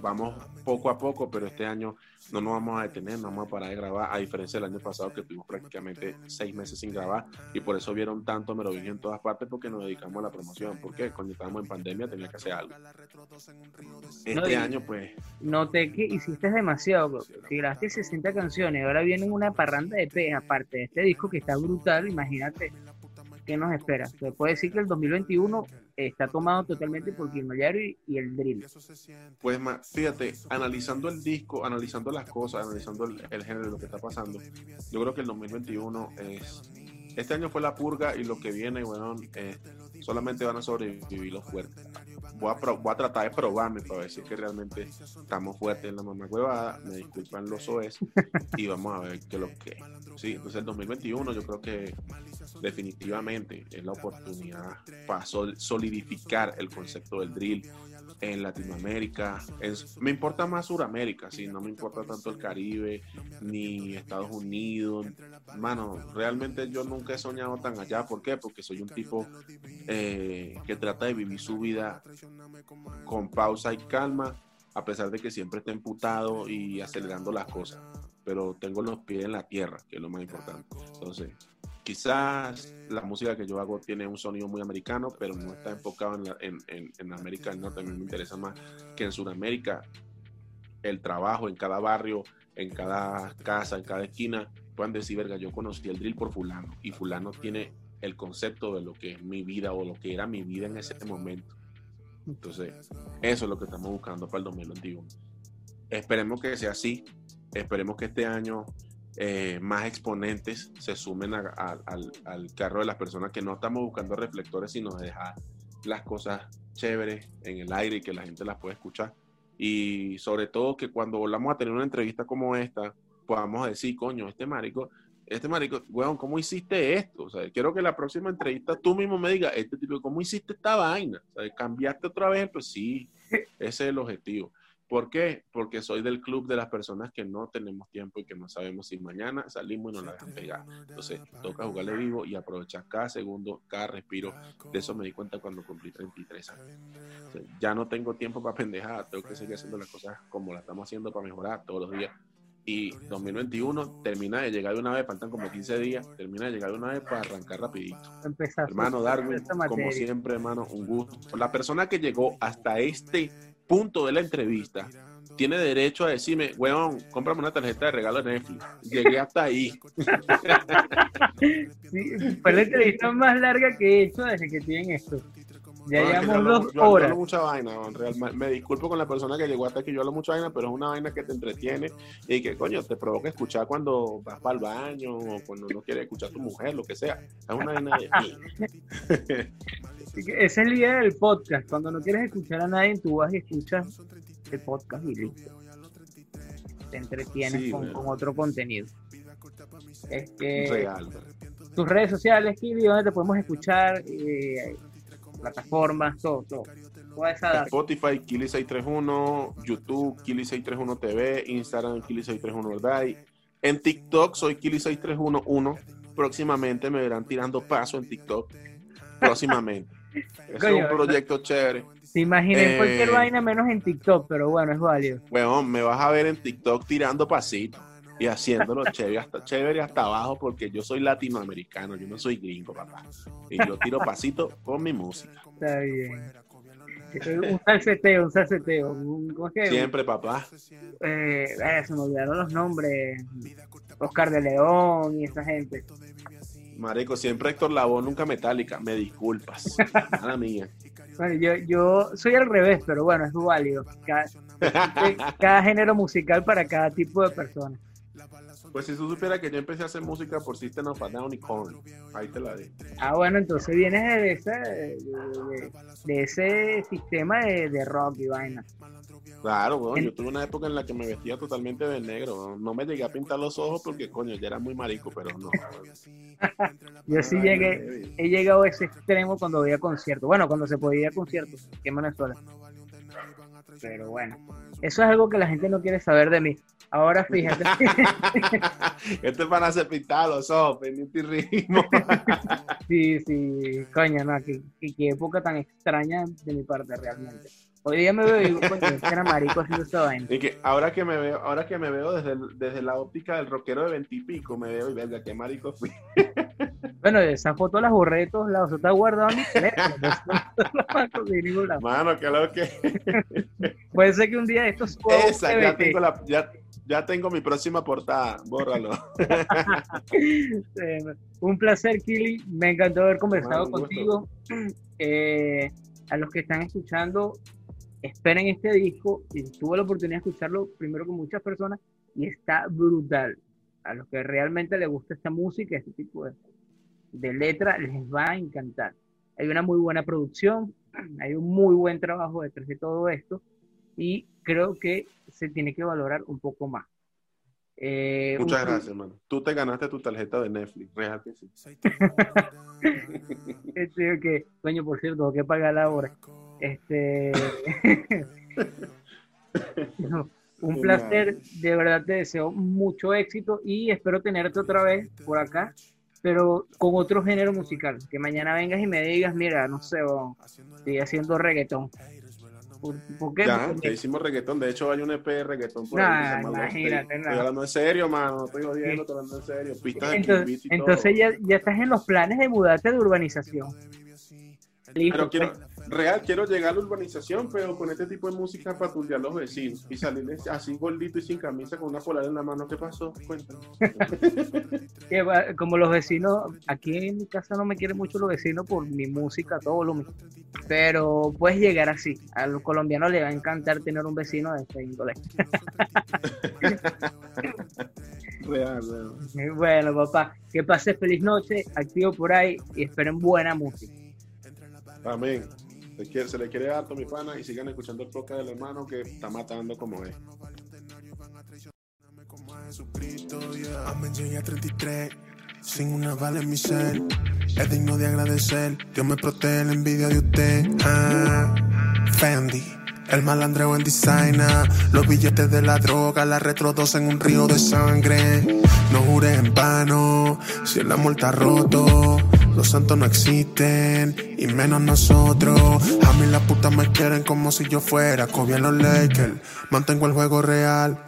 vamos poco a poco, pero este año no nos vamos a detener, no vamos a parar de grabar, a diferencia del año pasado que tuvimos prácticamente seis meses sin grabar y por eso vieron tanto Merovingio en todas partes porque nos dedicamos a la promoción, porque cuando estábamos en pandemia tenía que hacer algo. Este año pues... Noté que hiciste demasiado, si grabaste 60 canciones, ahora vienen una parranda de P aparte de este disco que está brutal, imagínate ¿qué nos espera? Se puede decir que el 2021 está tomado totalmente por Kimoyaro y, y el drill. Pues fíjate, analizando el disco, analizando las cosas, analizando el, el género, lo que está pasando, yo creo que el 2021 es... Este año fue la purga y lo que viene, bueno, eh, solamente van a sobrevivir los fuertes. Voy a, voy a, tratar de probarme para decir que realmente estamos fuertes en la mamá huevada. Me disculpan los OES y vamos a ver qué es lo que. Sí, entonces el 2021 yo creo que definitivamente es la oportunidad para solidificar el concepto del drill en Latinoamérica. me importa más Sudamérica, sí, no me importa tanto el Caribe ni Estados Unidos. Mano, realmente yo nunca he soñado tan allá. ¿Por qué? Porque soy un tipo eh, que trata de vivir su vida con pausa y calma, a pesar de que siempre esté emputado y acelerando las cosas. Pero tengo los pies en la tierra, que es lo más importante. Entonces, quizás la música que yo hago tiene un sonido muy americano, pero no está enfocado en, en- en América del Norte. A mí me interesa más que en Sudamérica el trabajo en cada barrio, en cada casa, en cada esquina, puedan decir, verga, yo conocí el drill por fulano y fulano tiene el concepto de lo que es mi vida o lo que era mi vida en ese momento. Entonces, eso es lo que estamos buscando para el 2021. Esperemos que sea así. Esperemos que este año eh, más exponentes se sumen a- a- al, al carro de las personas que no estamos buscando reflectores, sino dejar las cosas chéveres en el aire y que la gente las pueda escuchar. Y sobre todo que cuando volvamos a tener una entrevista como esta, podamos decir, coño, este marico, este marico, weón, ¿cómo hiciste esto? O sea, quiero que la próxima entrevista tú mismo me digas, este tipo, ¿cómo hiciste esta vaina? O sea, ¿cambiaste otra vez? Pues sí, ese es el objetivo. ¿Por qué? Porque soy del club de las personas que no tenemos tiempo y que no sabemos si mañana salimos y nos la dejan pegar. Entonces, toca jugarle vivo y aprovechar cada segundo, cada respiro. De eso me di cuenta cuando cumplí 33 años. O sea, ya no tengo tiempo para pendejar, tengo que seguir haciendo las cosas como las estamos haciendo para mejorar todos los días. Y 2021 termina de llegar de una vez, faltan como 15 días, termina de llegar de una vez para arrancar rapidito. Empezar Hermano Darwin, como siempre, hermano, un gusto. La persona que llegó hasta este punto de la entrevista tiene derecho a decirme, weón, cómprame una tarjeta de regalo de Netflix. Llegué hasta ahí. Sí, fue la entrevista más larga que he hecho desde que tienen esto. Ya No, llevamos hablo- dos yo- yo hablo horas. mucha vaina. Me disculpo con la persona que llegó hasta aquí. Yo hablo mucha vaina, pero es una vaina que te entretiene y que, coño, te provoca escuchar cuando vas para el baño o cuando no quieres escuchar a tu mujer, lo que sea. Es una vaina de Esa es la idea del podcast. Cuando no quieres escuchar a nadie, tú vas y escuchas el podcast y listo. Te entretienes Sí, con, otro contenido. Este, real. tus redes sociales, Kili, donde te podemos escuchar, Eh, plataformas, todo, todo. Spotify, Kili631, YouTube, Kili631 TV, Instagram, Kili631 Verdad. En TikTok soy Kili6311. Próximamente me verán tirando paso en TikTok. Próximamente. Es un proyecto chévere. Te imaginé Eh, cualquier vaina menos en TikTok, pero bueno, es válido. Weón, me vas a ver en TikTok tirando pasitos y haciéndolo chévere hasta, chévere hasta abajo porque yo soy latinoamericano, yo no soy gringo, papá. Y yo tiro pasitos con mi música. Está bien. Un salseteo, un salseteo. Un. Siempre, papá. Eh, eh, se me olvidaron los nombres. Oscar de León y esa gente. Marico, siempre Héctor Lavoe, nunca Metallica. Me disculpas. Mala mía. Bueno, yo, yo soy al revés, pero bueno, es válido. Cada, cada género musical para cada tipo de persona. Pues si tú supieras que yo empecé a hacer música por System of a Down y Korn. Ahí te la di. Ah, bueno, entonces vienes de, ese, de, de- de ese sistema de, de rock y vaina. Claro, weón. Yo tuve una época en la que me vestía totalmente de negro. No me llegué a pintar los ojos porque, coño, ya era muy marico, pero no. Yo sí llegué, he llegado a ese extremo cuando veía conciertos. Bueno, cuando se podía ir a conciertos aquí en Venezuela. Pero bueno, eso es algo que la gente no quiere saber de mí. Ahora fíjate, este es para hacer pintar los ojos, pendiente y ritmo. sí, sí, coño, no, qué- qué época tan extraña de mi parte realmente. Hoy día me veo y digo, coño, era marico haciendo esta vaina. Y que ahora que me veo, ahora que me veo desde, el- desde la óptica del rockero de veintipico, me veo y verga, qué marico fui. Bueno, esa foto las borré de todos lados, está guardada en mi teléfono. no. Mano, lo que. Puede ser que un día esto suba a un Esa, ya tengo la, ya, ya tengo mi próxima portada. Bórralo. Un placer, Kili. Me encantó haber conversado contigo. Eh, a los que están escuchando, esperen este disco. Y tuve la oportunidad de escucharlo primero con muchas personas y está brutal. A los que realmente les gusta esta música, este tipo de, de letra, les va a encantar. Hay una muy buena producción, hay un muy buen trabajo detrás de todo esto y creo que se tiene que valorar un poco más. Eh, Muchas un- gracias, hermano. Tú te ganaste tu tarjeta de Netflix. Que sí. Este, que, coño, por cierto, tengo que pagar la hora. Este. No, un placer, de verdad te deseo mucho éxito y espero tenerte otra vez por acá, pero con otro género musical. Que mañana vengas y me digas, mira, no sé, estoy haciendo reggaetón. ¿Por, por qué? Ya, ya hicimos reggaetón. De hecho, hay un EP de reggaetón por Nah, ahí. que se imagínate, Estoy nah. hablando en serio, mano. No estoy jodiendo, estoy hablando en serio. Pistas entonces, entonces ya, ya estás en los planes de mudarte de urbanización. Pero quiero, pues. real, quiero llegar a la urbanización, pero con este tipo de música patrullar los vecinos y salir así gordito y sin camisa con una polar en la mano. ¿Qué pasó? Cuéntame. Como los vecinos, aquí en mi casa no me quieren mucho los vecinos por mi música, todo lo mismo. Pero puedes llegar así. A los colombianos les va a encantar tener un vecino de este índole. Real, real. Bueno, papá, que pases feliz noche, activo por ahí y esperen buena música. Amén. Se, le quiere harto, mi pana, y sigan escuchando el podcast del hermano que está matando como es. Amén, llegué a 33, sin una bala en mi ser. Es digno de agradecer, Dios me protege la envidia de usted. Ah, Fendi, el malandreo en designer. Los billetes de la droga, la retro 2 en un río de sangre. No jures en vano, si el amor está roto. Los santos no existen, y menos nosotros. A mí las putas me quieren como si yo fuera Kobe los Lakers. Mantengo el juego real.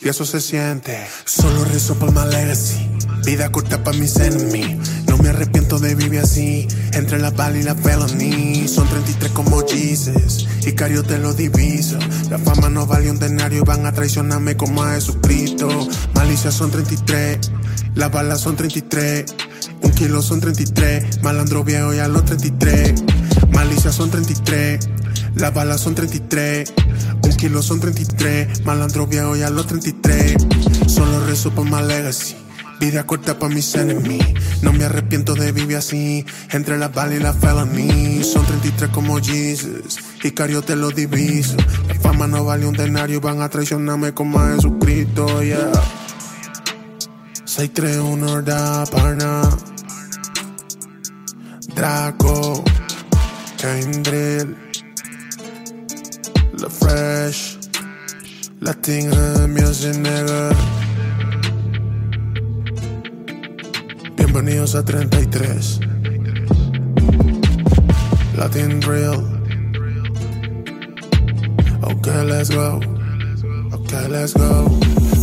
Y eso se siente. Solo rezo por my legacy. Vida corta para mis enemies. No me arrepiento de vivir así. Entre la bala y la felony. Son 33 como Jesus. Y Cario te lo diviso. La fama no vale un denario. Van a traicionarme como a Jesucristo. Malicia son 33. Las balas son 33. Un kilo son 33. Malandro viejo y a los 33. Malicia son 33. Las balas son 33. Un kilo son 33. Malandro viejo y a los 33. Solo rezo por my legacy. Vida corta para mis enemies. No me arrepiento de vivir así. Entre la bala y la felony. Son 33 como Jesus. Y Cario te lo diviso. La fama no vale un denario. Van a traicionarme como a Jesucristo. Yeah. 631 da pana. Draco. Kendrill. La Fresh. Latin Music Nigga. Bienvenidos a 33. Latin Real. Okay, let's go. Okay, let's go.